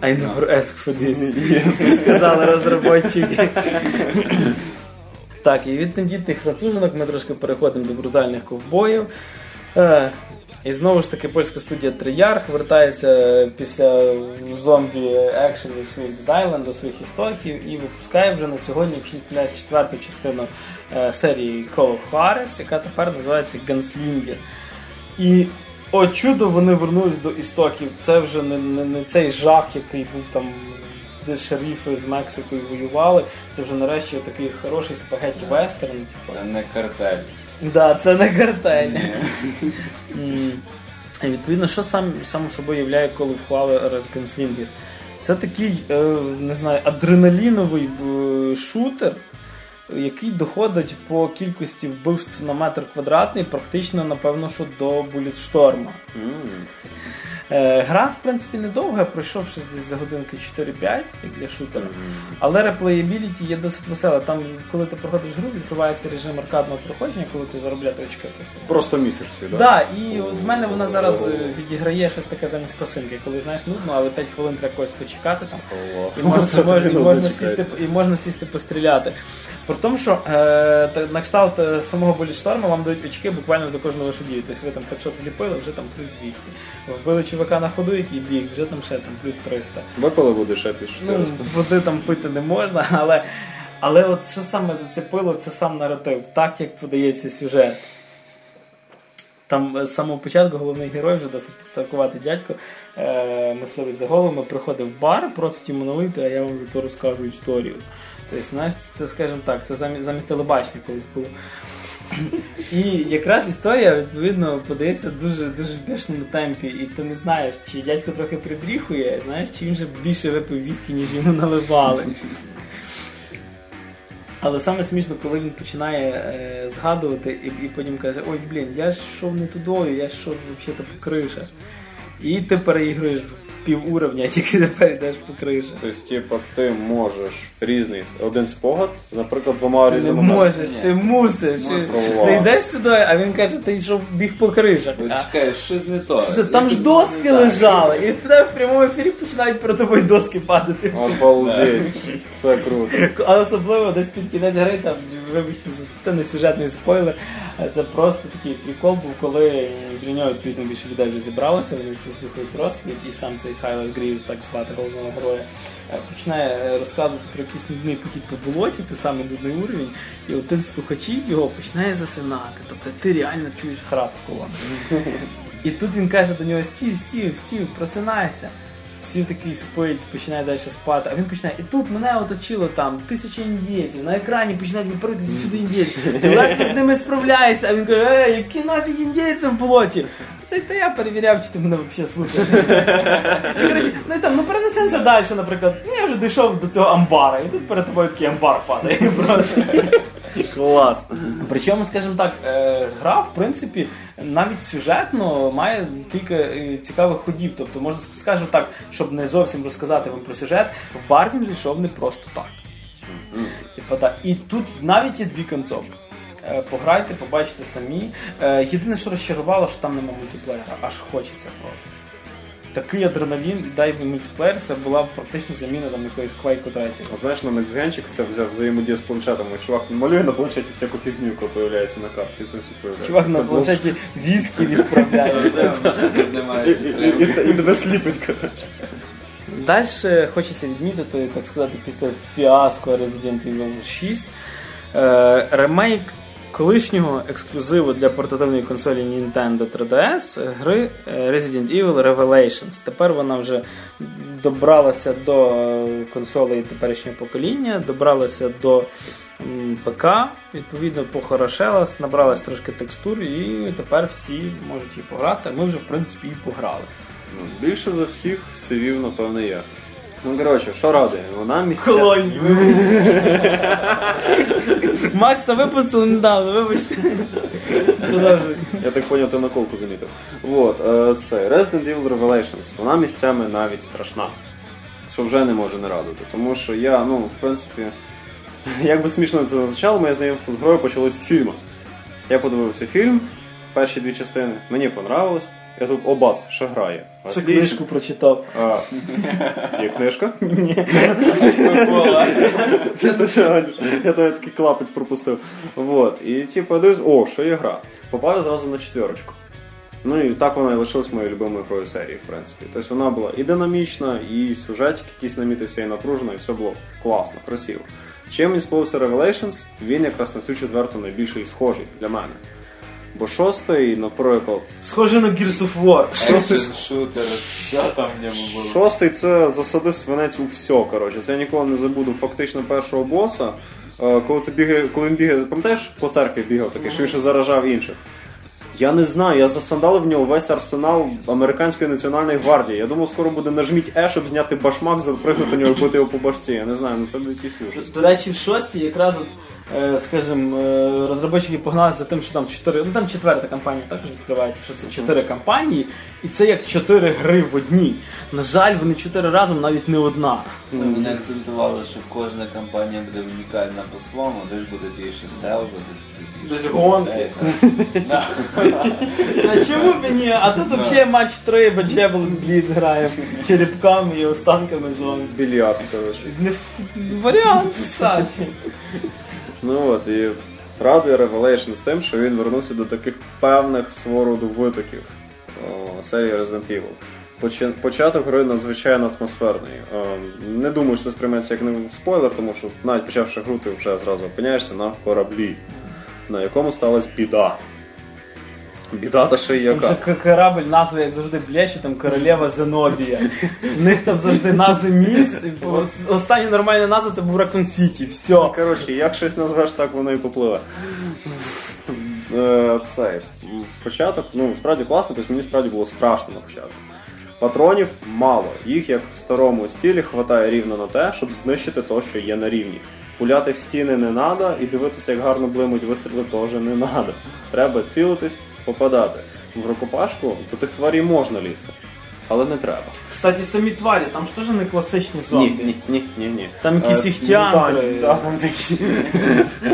I never ask for this, сказали розробники. Так, і від тендітних францужинок ми трошки переходимо до брутальних ковбоїв. Е, і знову ж таки польська студія Тріярх вертається після зомбі екшенів своїх Дайленд до своїх істоків і випускає вже на сьогодні четверту частину е, серії Call Juarez, яка тепер називається Gunslinger. І о чудо вони вернулись до істоків. Це вже не, не, не цей жах, який був там, де шерифи з Мексикою воювали. Це вже нарешті такий хороший спагетті вестерн. Типу. Це не картель. Да, це не картель. М. І відповідно, що сам сам собою являє, коли вхвали Резгенслінгер? Це такий, е, не знаю, адреналіновий е, шутер, який доходить по кількості вбивств на метр квадратний, практично, напевно, що до Булітшторма. М. Е, Гра, в принципі, недовга, пройшовши десь за годинки 4-5, як для шутера. Але реплеєбіліті є досить весела. Там, коли ти проходиш гру, відкривається режим аркадного проходження, коли ти заробляти очки. просто. Місяць всі, Так, да, і от в мене вона зараз е, відіграє щось таке замість косинки, коли знаєш нудно, але 5 хвилин треба когось почекати там. І можна, можна, і, можна сісти, і можна сісти постріляти. При тому, що е, на кшталт е, самого болітшторма вам дають очки буквально за кожну вашу дію. Тобто ви там хедшот вліпили, вже там плюс 200. Вбили чувака на ходу, який біг, вже там ще там плюс 300. Випили буде ще Ну, 400. води там пити не можна, але, але от що саме зацепило, це сам наратив, так як подається сюжет. Там е, з самого початку головний герой вже досить підстаркувати дядько, е, мисливець за головами, приходить в бар, просить йому налити, а я вам зато розкажу історію. Тобто, знаєш, це, скажімо так, це замість, замість телебачення колись було. І якраз історія, відповідно, подається дуже дуже в темпі, і ти не знаєш, чи дядько трохи прибріхує, знаєш, чи він вже більше випив віскі, ніж йому наливали. Але саме смішно, коли він починає е, згадувати і, і потім каже, ой, блін, я ж йшов не тудою, я ж йшов взагалі по кришах. І ти переігруєш пів уровня, тільки тепер йдеш по кришах. Тобто, типу, ти можеш різний один спогад, наприклад, двома Ти не різними. можеш, ти мусиш. Мусиш. Ти йдеш сюди, а він каже, ти йшов біг по кришах. От А- Чекай, щось не то. Що Там ж доски лежали, і в тебе в прямому ефірі починають перед тобою доски падати. Обалдеть. Це круто. А особливо десь під кінець гри, там, вибачте, за- це не сюжетний спойлер, а це просто такий прикол був, коли для нього відповідно більше людей вже зібралося, вони всі слухають розповідь, і сам цей Сайлас Грівс, так звати головного героя, е, починає е, розказувати про якийсь нудний похід по болоті, це саме нудний уровень, і один з слухачів його починає засинати. Тобто ти реально чуєш храп з колони. І тут він каже до нього: Стів, Стів, Стів, просинайся. Стів такий спить, починає далі спати, а він починає. І тут мене оточило там тисячі індійців, на екрані починають випаритися сюди індійці. Ти легко з ними справляєшся, а він каже, ей, які нафіг індійці в болоті? Це та я перевіряв, чи ти мене взагалі слухаєш. І, коротше, ну і там, ну перенесемося далі, наприклад. Ну, я вже дійшов до цього амбара, і тут перед тобою такий амбар падає. Просто. Клас. Причому, скажімо так, е, гра, в принципі, навіть сюжетно має кілька е, цікавих ходів. Тобто, можна скажу так, щоб не зовсім розказати вам про сюжет, в бар він зайшов не просто так. Типа, так. І тут навіть є дві концовки. Е, Пограйте, побачите самі. Е, Єдине, що розчарувало, що там нема мультиплеєра, аж хочеться просто. Такий адреналін, дай мультиплеєр, це була практично заміна там якоїсь Quake 3. А Знаєш, на Nextgenчик це взяв взаємодію з планшетом. і Чувак малює на планшеті всяку фігню, яка появляється на карті. Це все появляється. Чувак на планшеті віскі відправляє. І тебе сліпить, коротше. Далі хочеться відмітити, так сказати, після фіаско Resident Evil 6 е, ремейк колишнього ексклюзиву для портативної консолі Nintendo 3DS гри е, Resident Evil Revelations. Тепер вона вже добралася до е, консолей теперішнього покоління, добралася до ПК, відповідно похорошелась, набралась трошки текстур, і тепер всі можуть її пограти. Ми вже в принципі і пограли. Ну, більше за всіх сивів, напевне, я. Ну, коротше, що радує? Вона місця. Колонії. Макса випустили недавно, вибачте. Я так поняв, ти наколку замітив. Вот, е, це Resident Evil Revelations. Вона місцями навіть страшна. Що вже не може не радувати. Тому що я, ну, в принципі, як би смішно це звучало, моє знайомство з грою почалось з фільму. Я подивився фільм, перші дві частини, мені понравилось. Я тут обац, ще грає. Отлично. книжку прочитав. А, є книжка? Микола. Це що? Я тебе такий клапоть пропустив. Вот. І типу, дивись, о, що є гра. Попав я зразу на четверочку. Ну і так вона і лишилась моєю любимою грою серії, в принципі. Тобто вона була і динамічна, і сюжетик якийсь намітився, і напружено, і все було класно, красиво. Чим мені сподобався Revelations, він якраз на цю четверту найбільше і схожий для мене. Бо шостий, наприклад, Схоже на Gears of War. Шостий- шутер. Що там ньому було? Шостий це засади свинець у все. Коротше. Це я ніколи не забуду фактично першого боса. Е, Коли ти бігає, коли він бігає, пам'ятаєш, по церкві бігав такий, що він ще заражав інших. Я не знаю, я засандалив в нього весь арсенал американської національної гвардії. Я думав, скоро буде нажміть Е, щоб зняти башмак, запригнути нього і бити його по башці. Я не знаю, ну це буде якийсь ужас. До речі, в шостій якраз от, скажімо, е, розробники погналися за тим, що там чотири. Ну там четверта кампанія також відкривається, що це чотири кампанії, і це як чотири гри в одній. На жаль, вони чотири разом навіть не одна. Вони акцентували, що кожна кампанія буде унікальна по-своєму, десь буде більше стелза, десь буде більше гонки. А чому б ні? А тут взагалі матч 3, бо Джевел Бліц грає черепками і останками зони. Більярд, коротше. Варіант, кстати. Ну от, і радує Revelation з тим, що він вернувся до таких певних свого роду витоків серії Resident Evil. Початок гри надзвичайно атмосферний. Не думаю, що це сприйметься як не спойлер, тому що навіть почавши гру, ти вже зразу опиняєшся на кораблі, на якому сталася біда. Біда та ще й Там же корабль, назви, як завжди, блещуть, там королева Зенобія. У них там завжди назви міст. Остання нормальна назва це був Ракон Сіті. Все. Коротше, як щось назвеш, так воно і попливе. Е, Цей початок, ну справді класно, тобто мені справді було страшно на початку. Патронів мало. Їх, як в старому стилі, хватає рівно на те, щоб знищити те, що є на рівні. Пуляти в стіни не треба, і дивитися, як гарно блимуть вистріли, теж не треба. Треба цілитись, попадати. В рукопашку до тих тварів можна лізти, але не треба. Кстати, самі тварі, там ж теж не класичні зомбі. Ні, ні, ні, ні, ні. Там якісь Е, іхтіандри. ну, та- там, такі,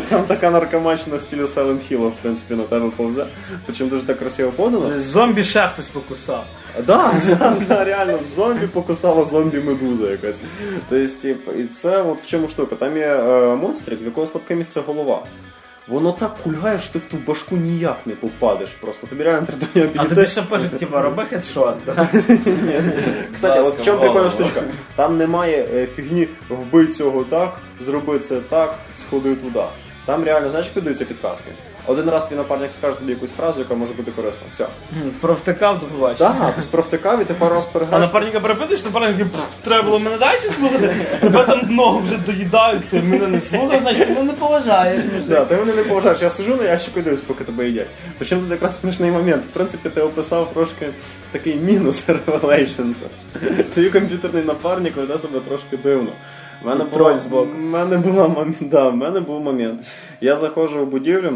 там така наркомачна в стилі Silent Hill, в принципі, на тебе повзе. Причому дуже так красиво подано. Зомбі ще хтось покусав. Да, да, да, реально, зомбі покусала зомбі-медуза якась. Тобто, і це от в чому штука. Там є е, монстрик, в якого слабке місце голова. Воно так кульгає, що ти в ту башку ніяк не попадеш. Просто тобі реально треба до нього А тобі ще пишуть, типа, роби хедшот. Кстати, от в чому прикольна штучка? Там немає е, фігні вбий цього так, зроби це так, сходи туди. Там реально, знаєш, як піддаються підказки. Один раз твій напарник скаже тобі якусь фразу, яка може бути корисна. Все. Провтикав до побачення. Так, ти провтикав і ти пару раз А переграв. напарника перепитуєш, напарник такий, «Пф, треба було мене далі слухати. Тебе там ногу вже доїдають, ти мене не слухав, значить мене не поважаєш. Да, ти мене не поважаєш. Я сижу на ящику і дивлюсь, поки тебе їдять. Причому тут якраз смішний момент. В принципі, ти описав трошки такий мінус Revelations. Твій комп'ютерний напарник веде себе трошки дивно. В мене, Троль була, збоку. в мене, була, мом- да, в мене був момент. Я заходжу в будівлю.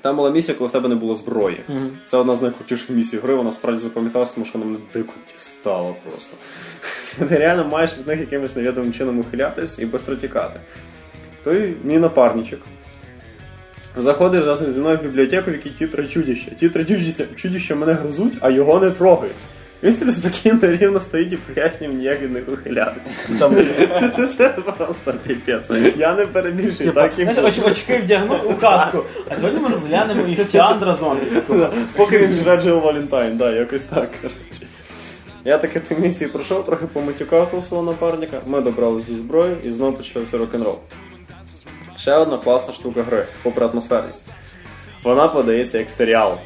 Там була місія, коли в тебе не було зброї. Це одна з найкрутіших місій гри, вона справді запам'яталася, тому що вона мене дико дістала просто. Ти реально маєш від них якимось невідомим чином ухилятись і швидко тікати. Той мій напарничок. Заходиш разом зі мною в бібліотеку, в якій ті три чудіща. Чудіща, чудіща мене гризуть, а його не трогають. Він собі спокійно рівно стоїть і пояснює мені, як від них ухилятися. Це просто піпець. Я не перебільшую, так і знаєш, оч- очки вдягнув у каску. А сьогодні ми розглянемо іхтіандра зомбівського. Поки він живе Джил Валентайн, да, якось так, коротше. Я таки ту місію пройшов, трохи поматюкав у свого напарника, ми добрались до зброї і знову почався рок-н-рол. Ще одна класна штука гри, попри атмосферність. вона подається як серіал.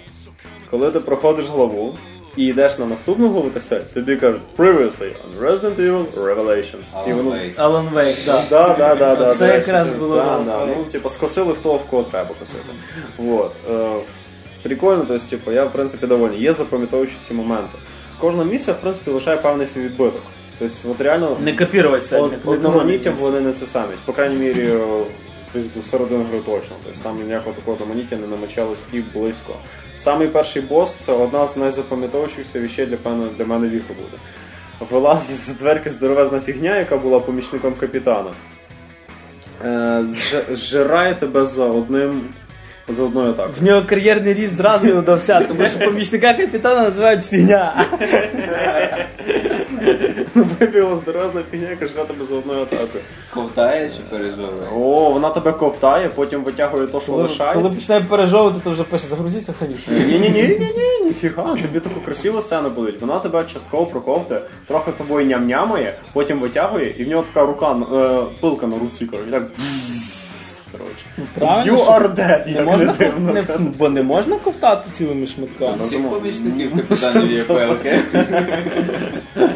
Коли ти проходиш главу і йдеш на наступну так все, тобі кажуть Previously on Resident Evil Revelations. І Alan воно- Wake. Alan Wake, да. Да, да, да, да, Це до речі, якраз було, Да, да. Ну, типу, скосили в того, в кого треба косити. Вот. Е, прикольно, то есть, типу, я в принципі довольний. Є запам'ятовуючі моменти. Кожна місія, в принципі, лишає певний свій відбиток. Тобто, от реально Не копіруватися. от, не- не одноманіттям вони не це самі. По крайній мірі, о, десь до середини гри точно. Тобто там ніякого такого одноманіття не намочалось і близько. Самий перший бос це одна з найзапам'ятовуючихся вещей для мене, для мене віку буде. Вилазить з дверки здоровезна фігня, яка була помічником капітана. Е, зжирає тебе за одним за одною атакою. В нього кар'єрний ріст зразу не удався, тому що помічника капітана називають фігня. Вибігла здоровезна фігня, яка жре тебе за одною атакою. Ковтає чи пережовує? О, вона тебе ковтає, потім витягує то, що Коли, лишається. коли починає пережовувати, то вже пише, загрузіться ханічно. Ні, ні, ні, ні, ні, ніфіга, тобі таку красиву сцену будуть. Вона тебе частково проковтує, трохи тобою ням-нямає, потім витягує, і в нього така рука, е, пилка на руці, коротше. Так... Коротше. Правильно, You are dead, Не як можна, не дивно. не, бо не можна ковтати цілими шматками. Всіх помічників капітанів є пелки.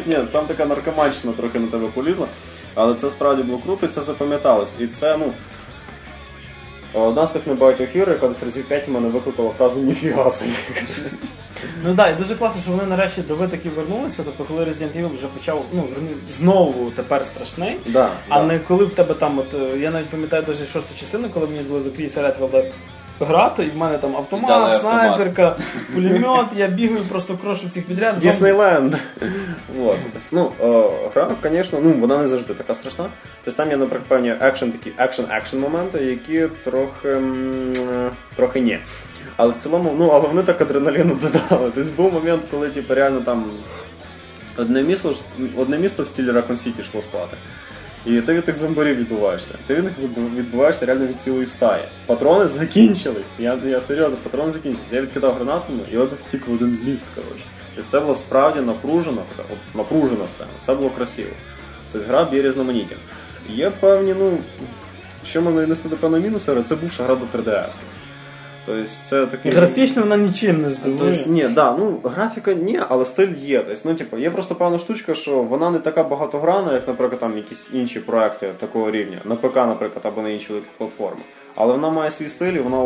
Ні, там така наркоманщина трохи на тебе полізла, але це справді було круто і це запам'яталось. І це, ну. Одна з тих небагатьох ігор, яка десь разів 5 мене викликала фразу ніфіга собі. Ну так, і дуже класно, що вони нарешті до витоків вернулися. Тобто, коли Resident Evil вже почав ну, знову тепер страшний. Да, А да. не коли в тебе там, от е, я навіть пам'ятаю дуже шосту частину, коли мені було за 50 років грати, і в мене там І дали автомат, автомат. снайперка, пулемет, я бігаю, просто крошу всіх підряд. Діснейленд. Вот. Тобто, ну, е, гра, звісно, ну, вона не завжди така страшна. Тобто там є, наприклад, певні екшен, такі екшен-екшен моменти, які трохи, м, е, трохи ні. Але в цілому, ну, але вони так адреналіну додали. Тобто був момент, коли типу, реально там одне місто, одне місто в стилі Raccoon City йшло спати. І ти від тих зомбарів відбуваєшся. Ти від них відбуваєшся реально від цілої стаї. Патрони закінчились. Я, я серйозно, патрони закінчились. Я відкидав гранатами і от втік в один ліфт, коротше. Тобто це було справді напружена, така, от, напружена сцена. Це було красиво. Тобто гра б'є різноманіття. Є певні, ну, що можна віднести до певного мінусу, але це бувша гра до 3DS. Тобто це такий. Графічно вона нічим не здивує. Тобто, ні, да, ну графіка ні, але стиль є. Тобто, ну, типу, є просто певна штучка, що вона не така багатогранна, як, наприклад, там якісь інші проекти такого рівня, на ПК, наприклад, або на інші великі платформи. Але вона має свій стиль, і вона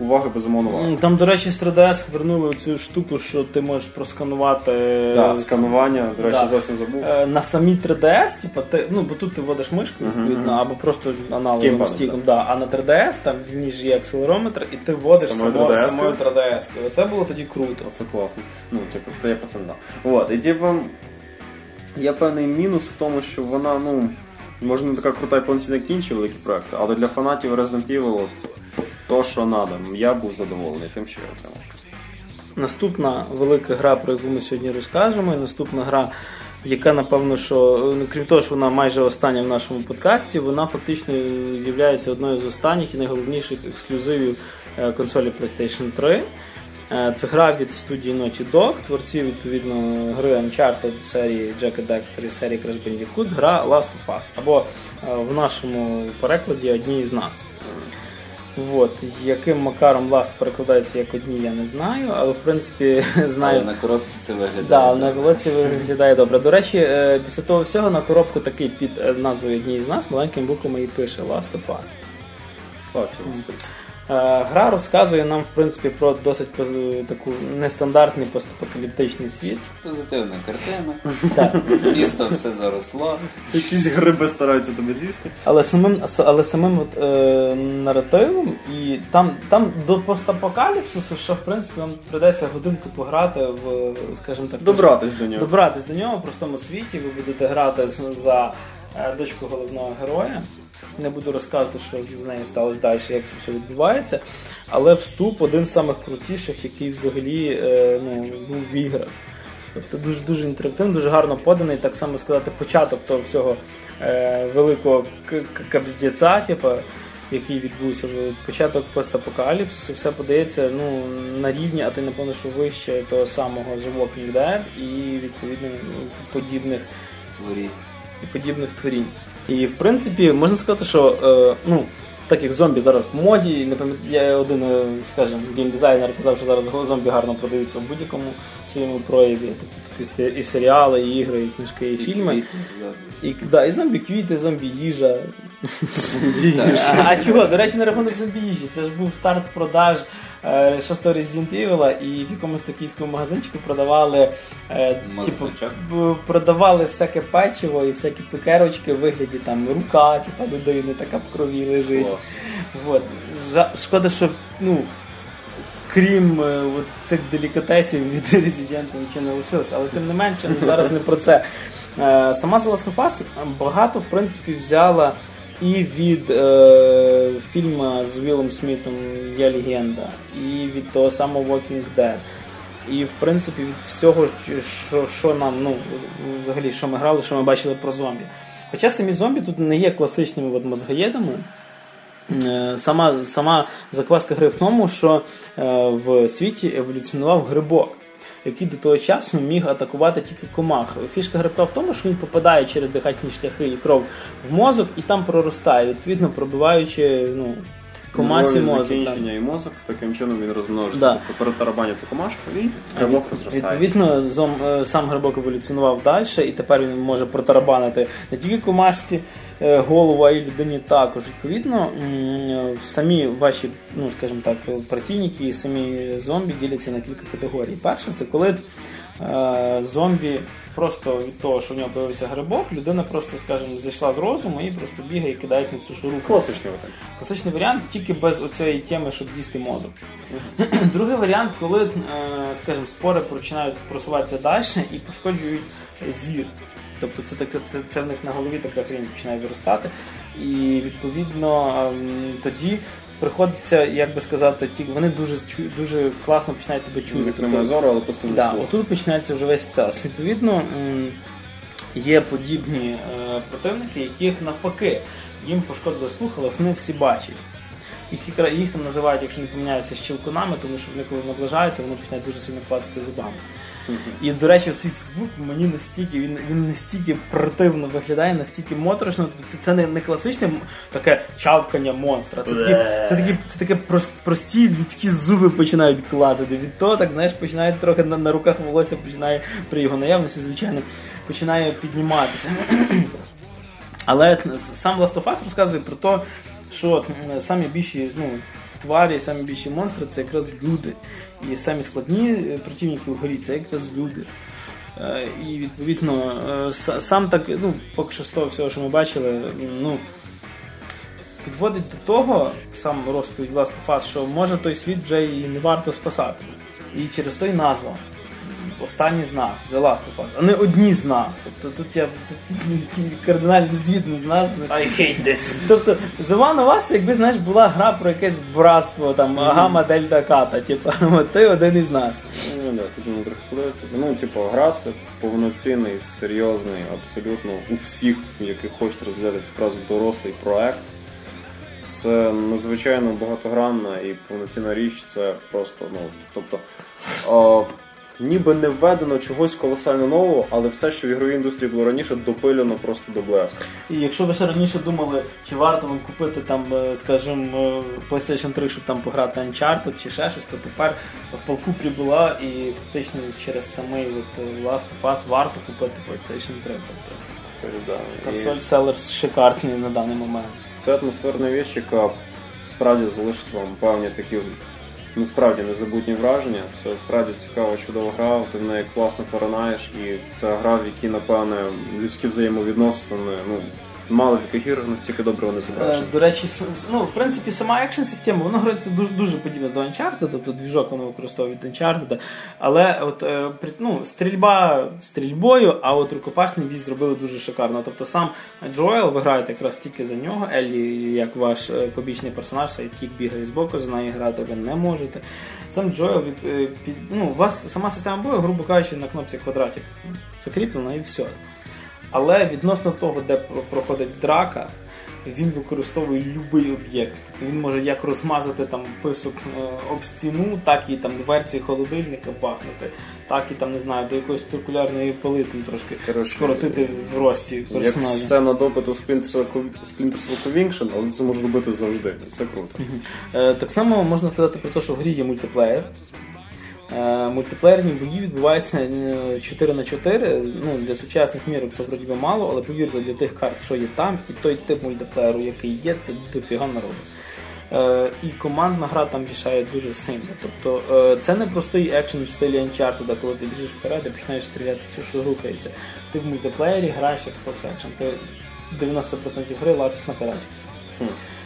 уваги безумовно варта. Там, до речі, з 3DS вернули цю штуку, що ти можеш просканувати Да, е, сканування, до речі, да. зовсім забув. Е, на самій 3DS, типу, ти, ну, бо тут ти вводиш мишку, відповідно, або просто аналоговим стіком. Да. А на 3DS там в ній є акселерометр, і ти вводиш Самою 3DS-кою? самою 3DS. Це було тоді круто. Це класно. Ну, типу, я про це не знав. От, і типу, є певний мінус в тому, що вона, ну, може не така крута і інші великі проекти, але для фанатів Resident Evil то, що треба. Я був задоволений тим, що я отримав. Наступна велика гра, про яку ми сьогодні розкажемо, і наступна гра, яка, напевно, що ну, крім того, що вона майже остання в нашому подкасті, вона фактично є одною з останніх і найголовніших ексклюзивів е, консолі PlayStation 3. Е, Це гра від студії Naughty Dog, творців відповідно гри Uncharted серії Джека Декстер і серії Crash Bandicoot, гра Last of Us, або е, в нашому перекладі одні із нас. Вот. Яким макаром Last перекладається як одні, я не знаю, але в принципі знаю. Але на коробці це виглядає. Да, на колодці виглядає добре. До речі, е, після того всього на коробку такий під назвою однієї з нас маленькими буквами і пише Last of Us. Слава Господи. Е, Гра розказує нам, в принципі, про досить таку нестандартний постапокаліптичний світ. Позитивна картина. Так. Місто все заросло. Якісь гриби стараються тебе з'їсти. Але самим, але самим от, е, наративом, і там, там до постапокаліпсису, що в принципі вам придеться годинку пограти в, скажімо так, Добратись до нього. добратись до нього в простому світі. Ви будете грати з- за е, дочку головного героя. Не буду розказувати, що з нею сталося далі, як це все відбувається. Але вступ один з самих крутіших, який взагалі е, ну, був в іграх. Тобто дуже дуже інтерактивно, дуже гарно поданий, так само сказати, початок того всього е, великого кабздєца, типу, який відбувся, в- початок постапокаліпсису, все подається ну, на рівні, а то й напевно, що вище того самого The Walking Dead і відповідно подібних Творі. і подібних творінь. І в принципі можна сказати, що е, ну, так як зомбі зараз в моді, не пам'ятаю, я один, е, скажімо, геймдизайнер казав, що зараз зомбі гарно продаються в будь-якому своєму прояві. Тобто і серіали, і ігри, і книжки, і, і фільми. квіти, І, да, і зомбі квіти, зомбі їжа. А, чого? До речі, на рахунок зомбі їжі. Це ж був старт продаж шостого Resident Evil, і в якомусь токійському магазинчику продавали е, типу, продавали всяке печиво і всякі цукерочки в вигляді там рука, типу, людини така в крові лежить. Вот. Шкода, що ну, крім е, от цих делікатесів від резидента нічого не лишилося, але тим не менше, ну, зараз не про це. Е, Сама The Last of Us багато в принципі взяла і від е, фільму з Вілом Смітом Я легенда, і від того самого Walking Dead. І в принципі від всього, що, що нам, ну, взагалі, що ми грали, що ми бачили про зомбі. Хоча самі зомбі тут не є класичними от, мозгоєдами, Е, Сама, сама закваска гри в тому, що е, в світі еволюціонував грибок, який до того часу міг атакувати тільки комах. Фішка грибка в тому, що він попадає через дихальні шляхи і кров в мозок і там проростає, відповідно пробиваючи ну, комасі мозок. закінчення і мозок, таким чином він розмножиться. Да. Тобто перетарабанюєте комашку і грибок розростається. Відповідно, зом, е, сам грибок еволюціонував далі, і тепер він може протарабанити не тільки комашці е, голову, а й людині також. Відповідно, е, самі ваші, ну скажімо так, противники і самі зомбі діляться на кілька категорій. Перше, це коли зомбі просто від того, що в нього появився грибок, людина просто, скажімо, зійшла з розуму і просто бігає і кидає на всю шуру. Класичний отак. Класичний варіант тільки без оцієї теми, щоб їсти мозок. Другий варіант, коли, е, скажімо, спори починають просуватися далі і пошкоджують зір. Тобто це таке, це, це в них на голові така хрінь починає виростати. І відповідно ем, тоді приходиться, як би сказати, ті, вони дуже дуже класно починають тебе чути. Тобто, зору, але посильний Да, отут починається вже весь стас. Відповідно, є подібні е, противники, яких навпаки їм пошкодили слух, але вони всі бачать. Їх, їх там називають, якщо не поминяються, щілкунами, тому що вони коли наближаються, вони починають дуже сильно клацати зубами. І, до речі, цей звук мені настільки, він, він настільки противно виглядає, настільки моторошно. Це, це не, не класичне таке чавкання монстра. Це такі, це такі, це таке прос- прості людські зуби починають клацати. Від того, так знаєш, починає трохи на, на руках волосся починає при його наявності, звичайно, починає підніматися. Але сам Last of Us розказує про те, що самі більші ну, тварі, самі більші монстри це якраз люди. І самі складні е, противники в горі це якраз люди. Е, І відповідно е, сам так, ну, поки що з того всього, що ми бачили, ну, підводить до того, сам розповідь of Us, що може той світ вже і не варто спасати. І через то й назва. Останні з нас, The Last of Us, а не одні з нас. Тобто тут я кардинально згідний з назвою. I hate this. Тобто, The One of Us, якби знаєш, була гра про якесь братство, там гама дельта ката, типу, ти один із нас. Ну, да, тут не трохи. Ну, типу, гра це повноцінний, серйозний, абсолютно у всіх, які хочуть розглядати цю фразу дорослий проект. Це надзвичайно багатогранна і повноцінна річ, це просто, ну, тобто, о, ніби не введено чогось колосально нового, але все, що в ігровій індустрії було раніше, допилено просто до блеску. І якщо ви ще раніше думали, чи варто вам купити там, е, скажімо, е, PlayStation 3, щоб там пограти Uncharted чи ще щось, то тепер в полку прибула і фактично через самий от е, Last of Us варто купити PlayStation 3. Тобто консоль селер шикарний на даний момент. Це атмосферна річ, яка справді залишить вам певні такі ну, справді незабутні враження. Це справді цікава, чудова гра, ти в неї класно поринаєш, і це гра, в якій, напевне, людські взаємовідносини, ну, мало в яких іграх настільки добре вони Е, зображені. До речі, ну, в принципі, сама екшн система вона грається дуже дуже подібна до Uncharted, тобто двіжок воно використовує від Uncharted, але от е, ну, стрільба стрільбою, а от рукопашний бій зробили дуже шикарно. Тобто сам Джоел, ви граєте якраз тільки за нього, Еллі, як ваш е, побічний персонаж, sidekick бігає з боку, за неї грати ви не можете. Сам Джоел від, під, ну, у вас сама система бою, грубо кажучи, на кнопці квадратик закріплена і все. Але відносно того, де проходить драка, він використовує будь-який об'єкт. Тобто він може як розмазати там писок е, об стіну, так і там дверці холодильника бахнути, так і там не знаю, до якоїсь циркулярної поли там трошки Коротше, скоротити в рості Як персонажа. сцена допиту Splinter Conviction, але це може робити завжди. Це круто. Е, Так само можна сказати про те, що в грі є мультиплеєр. Е, Мультиплеєрні бої відбуваються е, 4 на 4. Ну, для сучасних мірок це вроді би мало, але повірте, для тих карт, що є там, і той тип мультиплеєру, який є, це дофіга народу. Е, і командна гра там рішає дуже сильно. Тобто е, це не простий екшен в стилі Uncharted, коли ти біжиш вперед і починаєш стріляти все, що рухається. Ти в мультиплеєрі граєш як стелс екшен. Ти 90% гри лазиш наперед.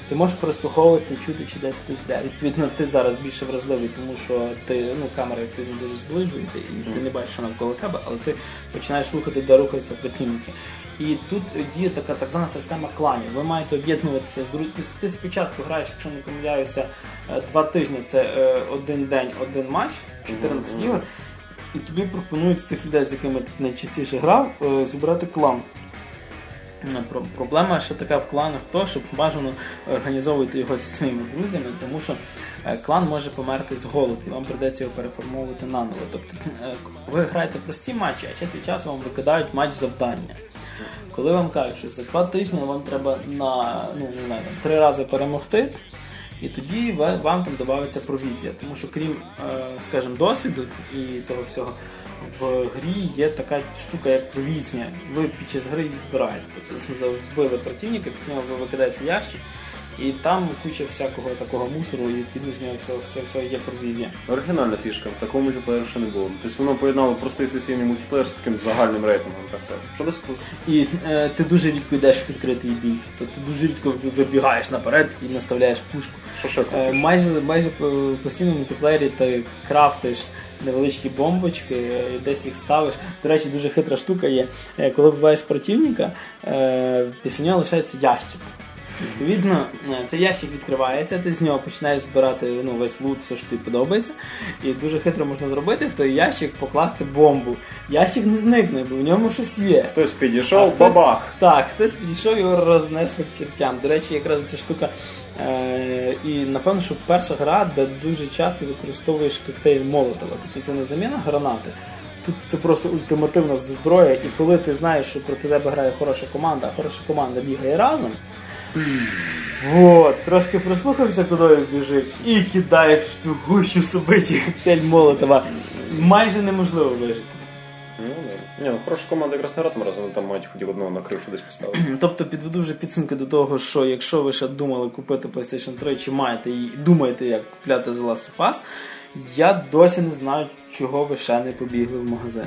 Ти можеш прислуховуватися, чути, чи десь хтось йде. Відповідно, ти зараз більше вразливий, тому що ти, ну, камера відповідно дуже зближується, і ти не бачиш, що навколо тебе, але ти починаєш слухати, де рухаються противники. І тут діє така так звана система кланів. Ви маєте об'єднуватися з друзями. Ти спочатку граєш, якщо не помиляюся, е, два тижні це е, один день, один матч, 14 ігор. І тобі пропонують з тих людей, з якими ти найчастіше грав, е, зібрати клан. Про- Проблема ще така в кланах, то, щоб бажано організовувати його зі своїми друзями, тому що е, клан може померти з голоду, і вам придеться його переформовувати наново. Тобто е, ви граєте прості матчі, а час від часу вам викидають матч завдання. Коли вам кажуть, що за два тижні вам треба на ну, не знаю, три рази перемогти, і тоді вам там додається провізія. Тому що крім, е, скажімо, досвіду і того всього, в грі є така штука, як провізія. Ви під час гри її збираєте. Тобто забили противника, після нього викидається ящик, і там куча всякого такого мусору, і відповідно з нього всього, всього, всього є провізія. Оригінальна фішка, такого мультиплеєру ще не було. Тобто воно поєднало простий сесійний мультиплеєр з таким загальним рейтингом. Так це. Що десь круто. І е, ти дуже рідко йдеш в відкритий бій. Тобто ти дуже рідко вибігаєш наперед і наставляєш пушку. Що ще Е, майже майже постійно в мультиплеєрі ти крафтиш невеличкі бомбочки, е, десь їх ставиш. До речі, дуже хитра штука є. Е, Коли вбиваєш противника, е, після нього лишається ящик. Відповідно, цей ящик відкривається, ти з нього починаєш збирати ну, весь лут, все, що тобі подобається. І дуже хитро можна зробити в той ящик покласти бомбу. Ящик не зникне, бо в ньому щось є. Хтось підійшов, бабах! Так, хтось підійшов його рознесли к чертям. До речі, якраз ця штука. Е, і напевно, що перша гра, де дуже часто використовуєш коктейль Молотова. Тобто це не заміна гранати. Тут це просто ультимативна зброя, і коли ти знаєш, що проти тебе грає хороша команда, а хороша команда бігає разом. От, трошки прислухався, куди біжить, і кидаєш в цю гущу собиті коктейль Молотова. Майже неможливо вижити. Ні, ну хороша команда якраз не гратим разом, там мають хотів одного на кришу десь поставити. Тобто підведу вже підсумки до того, що якщо ви ще думали купити PlayStation 3, чи маєте і думаєте, як купляти The Last of Us, я досі не знаю, чого ви ще не побігли в магазин.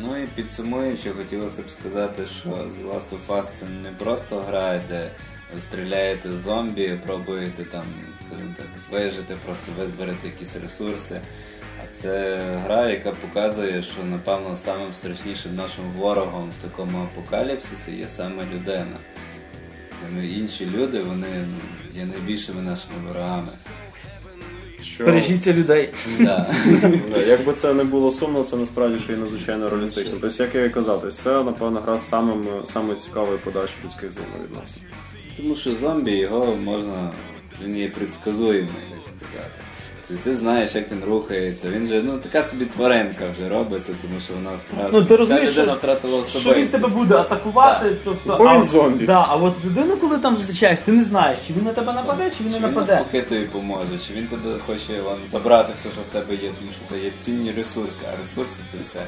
Ну і підсумуючи, хотілося б сказати, що The Last of Us це не просто гра, де ви стріляєте зомбі, пробуєте там, скажімо так, вижити, просто визберете якісь ресурси. Це гра, яка показує, що напевно самим страшнішим нашим ворогом в такому апокаліпсисі є саме людина. Саме інші люди, вони ну, є найбільшими нашими ворогами. Що... Бережіться людей. Да, Якби це не було сумно, це насправді ще й надзвичайно реалістично. Тобто, як я і казав, тобто це, напевно, гра з самим, самою цікавою подачою людських взаємовідносин. Тому що зомбі його можна, він є предсказуємий, так сказати. Тобто ти знаєш, як він рухається. Він же ну така собі тваринка вже робиться, тому що вона втратила. Ну ти розумієш, що, втратила що він тебе буде атакувати, тобто. Бо він а, зомбі. Да, а от людину, коли там зустрічаєш, ти не знаєш, чи він на тебе нападе, чи він не Чи він нападе. навпаки тобі поможе, чи він тебе хоче вон, забрати все, що в тебе є, тому що це є цінні ресурси, а ресурси це все.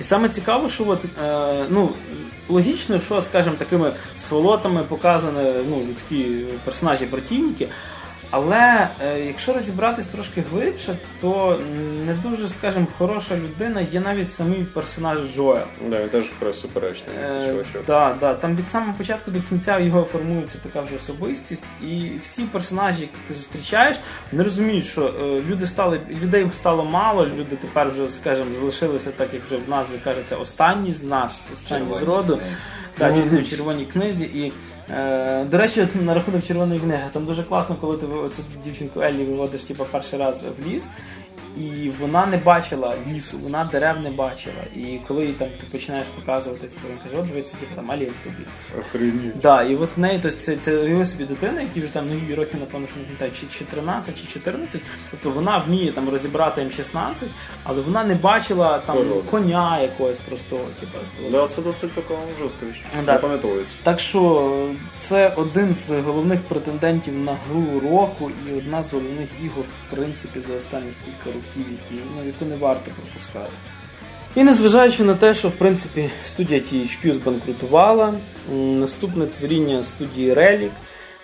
І саме цікаво, що от, е, ну, логічно, що, скажімо, такими сволотами показані ну, людські персонажі противники. Але е, якщо розібратись трошки глибше, то не дуже, скажімо, хороша людина є навіть самий персонаж Джоел. Да, він теж вкрай суперечний. Е, чувачок. да, да. Там від самого початку до кінця його формується така вже особистість, і всі персонажі, яких ти зустрічаєш, вони розуміють, що е, люди стали людей стало мало, люди тепер вже, скажімо, залишилися, так як вже в назві кажеться, останні з нас, останні з роду. не в червоній книзі. І е, до речі, на рахунок червоної книги, там дуже класно, коли ти цю дівчинку Еллі виводиш типу, перший раз в ліс. І вона не бачила лісу, вона дерев не бачила. І коли їй там ти починаєш показувати, типу, він каже, от дивиться, типу, там алін тобі. Да, і от в неї то це, це його собі дитина, якій вже там ну, років, напевно, що не пам'ятаю, чи, чи 13, чи 14. Тобто вона вміє там розібрати М16, але вона не бачила там Природу. коня якогось простого. Типу. Да, це досить така жорстка річ. Да. Запам'ятовується. Так що це один з головних претендентів на гру року і одна з головних ігор, в принципі, за останні кілька років, які, ну, яку не варто пропускати. І незважаючи на те, що в принципі студія THQ збанкрутувала, наступне творіння студії Relic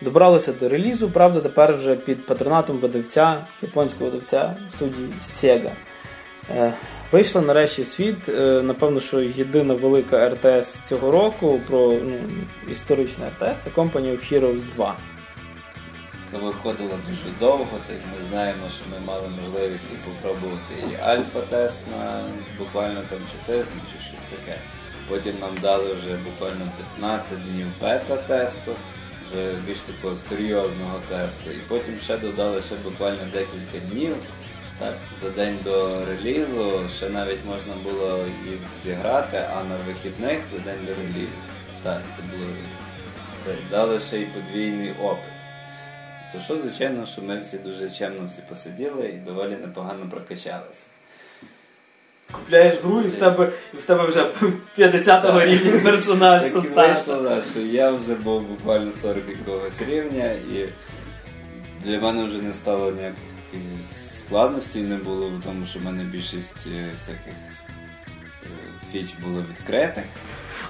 добралося до релізу, правда, тепер вже під патронатом видавця, японського видавця студії Sega. Е, Вийшла нарешті в світ. е, Напевно, що єдина велика РТС цього року про ну, історичний РТС це Company of Heroes 2. Це виходило дуже довго, так ми знаємо, що ми мали можливість і попробувати і альфа-тест на буквально там 4 дні чи щось таке. Потім нам дали вже буквально 15 днів бета-тесту, вже більш такого серйозного тесту. І потім ще додали ще буквально декілька днів. Так, за день до релізу ще навіть можна було і зіграти, а на вихідних за день до релізу. Так, це було це дали ще й подвійний опит. Це що, звичайно, що ми всі дуже чемно всі посиділи і доволі непогано прокачалися. Купляєш гру і в тебе, і в тебе вже 50-го рівня персонаж Так і вийшло, да, що я вже був буквально 40 якогось рівня, і для мене вже не стало ніяких таких складностей не було тому, що в мене більшість е, всяких е, фіч було відкритих.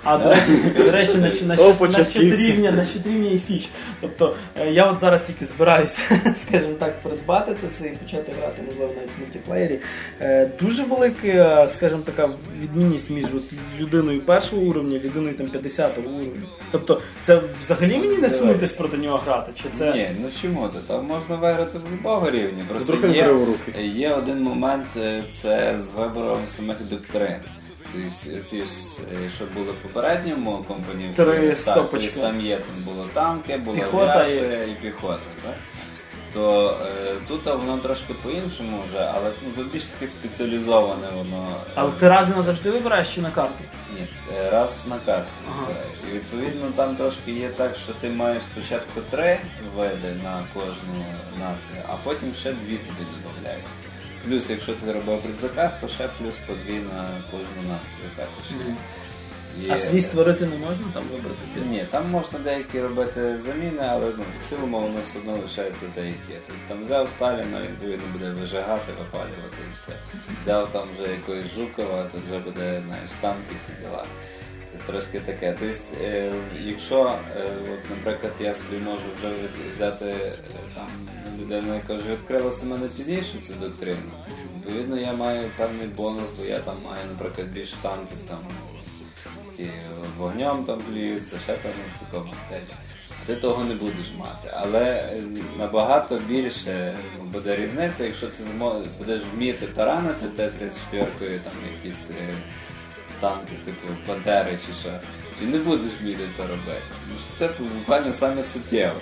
А до речі, до речі, на, на, О, на на щотрівня і фіч. Тобто е, я от зараз тільки збираюся, скажімо так, придбати це все і почати грати, можливо, навіть в мультиплеєрі. Е, Дуже велика, скажімо така, відмінність між от людиною першого уровня і людиною там 50-го уровня. Тобто, це взагалі мені не сунутись проти нього грати? Чи це Ні, ну чому то? Там можна виграти в будь-якого рівня. Просто є, руки. є один момент, е, це з вибором самих доктрин. Тобто, ці ж, е, що були в попередньому компанії, Три так, тобто там є, там було танки, була Піхота авіація і піхота. Так? То е, тут воно трошки по-іншому вже, але ну, більш таке спеціалізоване воно. е, Але ти рази завжди вибираєш чи на карту? ні, е, раз на карту Ага. вибираєш. І відповідно там трошки є так, що ти маєш спочатку три види на кожну націю, а потім ще дві тобі додають. Плюс, якщо ти зробив предзаказ, то ще плюс по дві на кожну націю також. є. А свій створити не можна там вибрати? ні, там можна деякі робити заміни, але ну, в цілому воно все одно лишається те, як є. Тобто там взяв Сталіна, відповідно буде вижигати, випалювати і все. Взяв там вже якогось Жукова, то вже буде, знаєш, танки всі діла. Тобто трошки таке. Тобто, е, якщо, е, от, наприклад, я собі можу вже взяти е, там людину, яка вже відкрила мене пізніше цю доктрину, відповідно я маю певний бонус, бо я там маю, наприклад, більше танків там і вогнем там плюються, ще там в такому стилі. Ти того не будеш мати. Але набагато більше буде різниця, якщо ти будеш вміти таранити Т-34 там якісь е, танки, типу Пантери чи що. Чи не будеш це робити. Це буквально саме суттєво.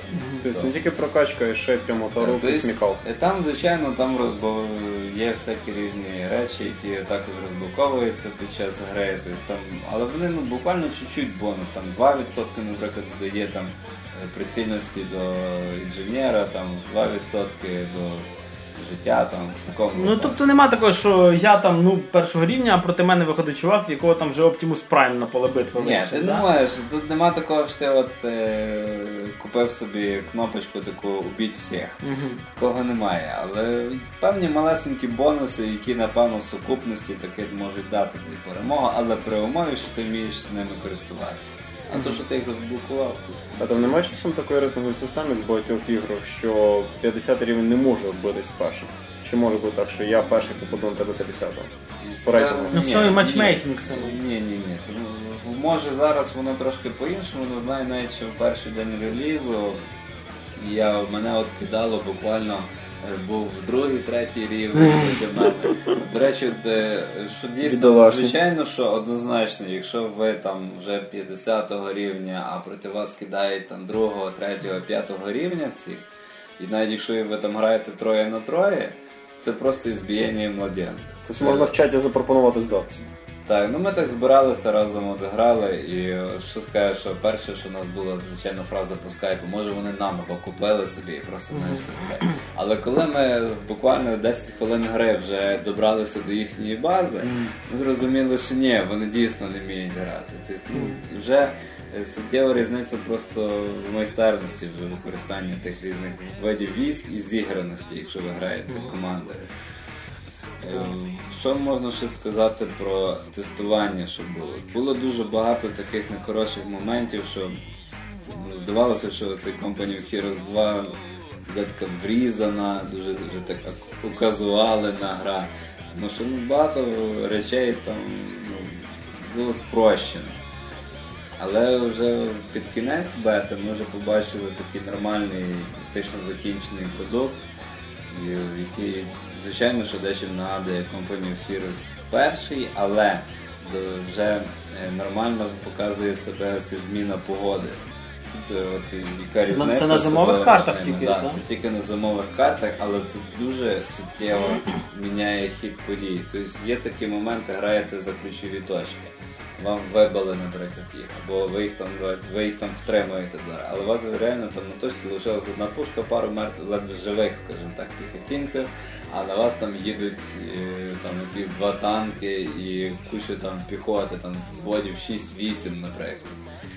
Тобто не тільки прокачка, а ще мотору Тобто, і смікалка. е, Там, звичайно, там розбав... є всякі різні речі, які також розблоковуються під час гри. Тобто, там... Але вони ну, буквально чуть-чуть бонус. Там 2%, наприклад, додає там е, прицільності до інженера, там 2% до життя там в такому. Ну тобто нема такого, що я там ну першого рівня, а проти мене виходить чувак, в якого там вже Optimus Prime на поле битви Ні, ти да? не можеш. Тут нема такого, що ти от е, купив собі кнопочку таку убіть всіх. Мгм. Такого немає. Але певні малесенькі бонуси, які напевно в сукупності таки можуть дати тобі перемогу, але при умові, що ти вмієш ними користуватися. А то, що ти їх розблокував, А там немає часом такої рейтингової системи в багатьох іграх, що 50 рівень не може битись з першим. Чи може бути так, що я перший попаду на тебе 50-го? По рейтингу. Ну, Ні, все, і матчмейкінг саме. Ні, ні, ні. Тому, може зараз воно трошки по-іншому, але знаю навіть, що в перший день релізу я, мене от кидало буквально. Е, Був другий, третій рівень. До речі, от, е, що дійсно, звичайно, що однозначно, якщо ви там вже 50-го рівня, а проти вас кидають там другого, третього, п'ятого рівня всіх, і навіть якщо ви там граєте троє на троє, це просто ізбієння младенця. Тобто можна в чаті запропонувати здатися. Так, ну ми так збиралися разом, от грали, і що скажу, що перше, що у нас була звичайно фраза по скайпу, може вони нам або купили собі і просто знаєш це. Але коли ми буквально 10 хвилин гри вже добралися до їхньої бази, ми зрозуміли, що ні, вони дійсно не вміють грати. Тобто ну, вже е, суттєва різниця просто в майстерності в використанні тих різних видів військ і зіграності, якщо ви граєте командою. Е, Що можна ще сказати про тестування, що було? Було дуже багато таких нехороших моментів, що ну, здавалося, що цей Company of Heroes 2 буде така врізана, дуже, дуже така указуалена гра. Тому що ну, багато речей там ну, було спрощено. Але вже під кінець бета ми вже побачили такий нормальний, фактично закінчений продукт, який, звичайно, що дещо нагадує компанію Фірус Heroes перший, але вже е, нормально показує себе ця зміна погоди. Тут е, от яка Це на- різниця це на зимових себе картах тільки, Да, так? Це тільки на зимових картах, але це дуже суттєво міняє хід подій. Тобто є такі моменти, граєте за ключові точки. Вам вибили, наприклад, їх, або ви їх там ви їх там втримуєте зараз. Але у вас реально там на точці лишилася одна пушка, пару мертвих ледве живих, скажімо так, піхотінців, а на вас там їдуть е, там якісь два танки і куча там піхоти, там зводів 6-8, наприклад.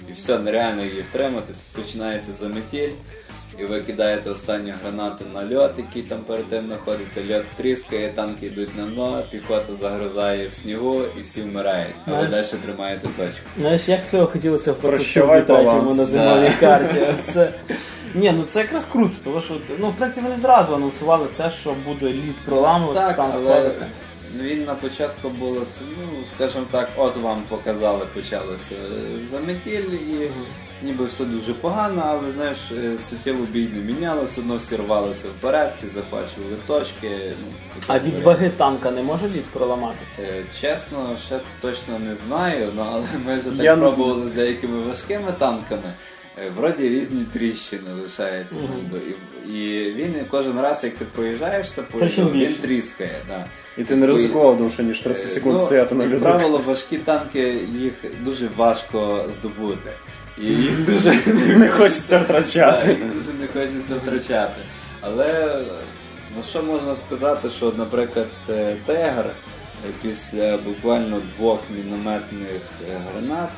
І все, нереально її втримати. Тут починається заметіль, і ви кидаєте останню гранату на льот, який там перед тим знаходиться, льот тріскає, танки йдуть на дно, піхота загрозає в снігу і всі вмирають. А ви далі тримаєте точку. Знаєш, як цього хотілося в Прощавай Battlefield третьому баланс. на зимовій карті. Це... Ні, ну це якраз круто, тому що ну, в принципі вони зразу анонсували це, що буде лід проламуватися, Так, там але входити. він на початку було, ну, скажімо так, от вам показали, почалося заметіль і ніби все дуже погано, але знаєш, е, суттєво бій не міняло, все одно всі рвалися вперед, всі захвачували точки. Ну, А таке від було. ваги танка не може лід проламатися? Е, Чесно, ще точно не знаю, ну, але ми вже так Я не- пробували з деякими важкими танками. Е, Вроді різні тріщини лишаються там, і, і він кожен раз, як ти проїжджаєшся по Тріщин він більше. тріскає. Да. І ти не ризикував довше, ніж 30 секунд Ну, стояти на Як льоду. правило, важкі танки їх дуже важко здобути. І їх дуже Не хочеться Так, втрачати. їх дуже не хочеться втрачати. Але ну що можна сказати, що, наприклад, е, Тегр е, після буквально двох мінометних е, гранат,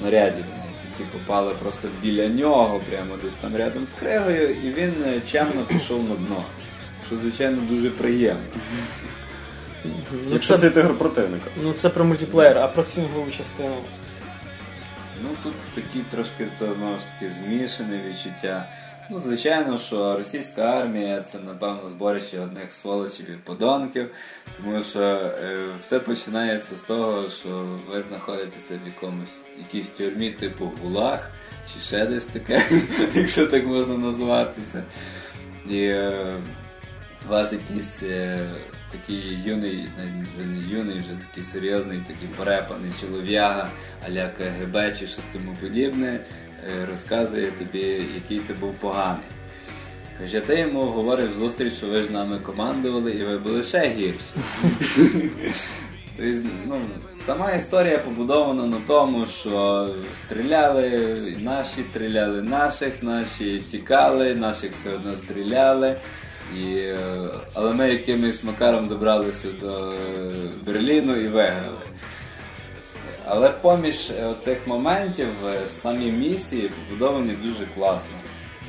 снарядів, які попали просто біля нього, прямо десь там рядом з кригою, і він чемно пішов на дно. Що, звичайно, дуже приємно. Ну Якщо це, це тигр противника. ну це про мультиплеєр, а про синглову частину. Ну тут такі трошки знову ж таки змішане відчуття. Ну, звичайно, що російська армія це напевно зборище одних сволочів і подонків, тому що е, все починається з того, що ви знаходитеся в якомусь якійсь тюрмі типу ГУЛАГ, чи ще десь таке, якщо так можна назватися. І е, вас якийсь е, такий юний, навіть вже не юний, вже такий серйозний, такий порепаний чолов'яга, аля КГБ чи щось тому подібне, е, розказує тобі, який ти був поганий. Каже, ти йому говориш зустріч, що ви ж нами командували і ви були ще гірші. Тобто, ну, сама історія побудована на тому, що стріляли, наші стріляли наших, наші тікали, наших все одно стріляли. І, але ми якимось макаром добралися до Берліну і виграли. Але поміж е, цих моментів е, самі місії побудовані дуже класно.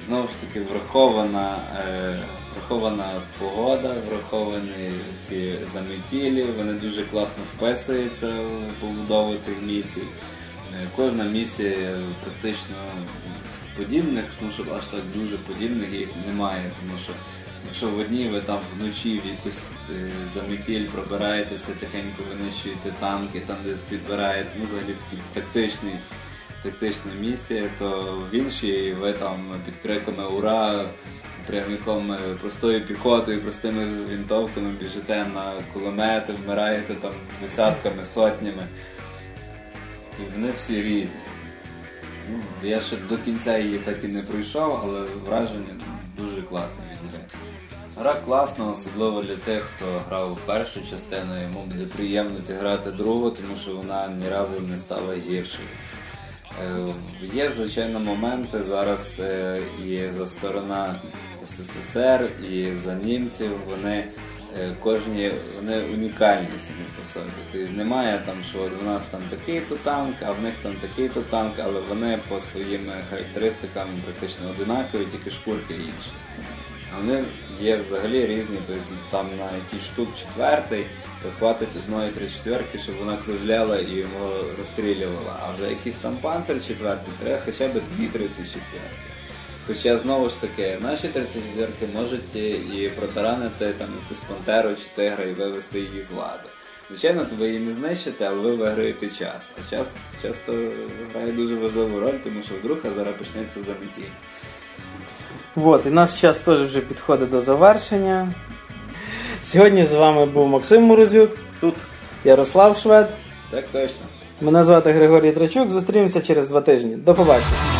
Знову ж таки, врахована, е, врахована погода, враховані ці заметілі, вони дуже класно вписуються в побудову цих місій. Кожна місія практично подібних, тому що аж так дуже подібних їх немає, тому що якщо в одній ви там вночі в якусь е, заметіль пробираєтеся, тихенько винищуєте танки, там десь підбираєте, ну взагалі тактичний, тактична місія, то в іншій ви там під криками Ура! Прямиком е, простою піхотою, простими вінтовками біжите на кулемети, вмираєте там десятками, сотнями. І вони всі різні. Ну, я ще до кінця її так і не пройшов, але враження дуже класне від. Гра класна, особливо для тих, хто грав першу частину, йому буде приємно зіграти другу, тому що вона ні разу не стала гіршою. Е, Є, звичайно, моменти зараз і за сторона СССР, і за німців, вони е, кожні вони унікальні самі по собі. Тобто немає там, що у нас там такий-то танк, а в них там такий-то танк, але вони по своїм характеристикам практично одинакові, тільки шкурки інші. Вони є взагалі різні, тобто там на якийсь штук четвертий, то хватить одної три четверки, щоб вона кружляла і його розстрілювала. А вже якийсь там панцир четвертий, треба хоча б дві 34. Хоча знову ж таки, наші 34 можуть і- протаранити там якусь пантеру чи тигра і вивести її з ладу. Звичайно, то ви її не знищите, але ви виграєте час. А час часто грає дуже важливу роль, тому що вдруг зараз почнеться заметіль. От, і наш час теж вже підходить до завершення. Сьогодні з вами був Максим Морозюк, Тут Ярослав Швед. Так точно. Мене звати Григорій Трачук. Зустрінемося через два тижні. До побачення.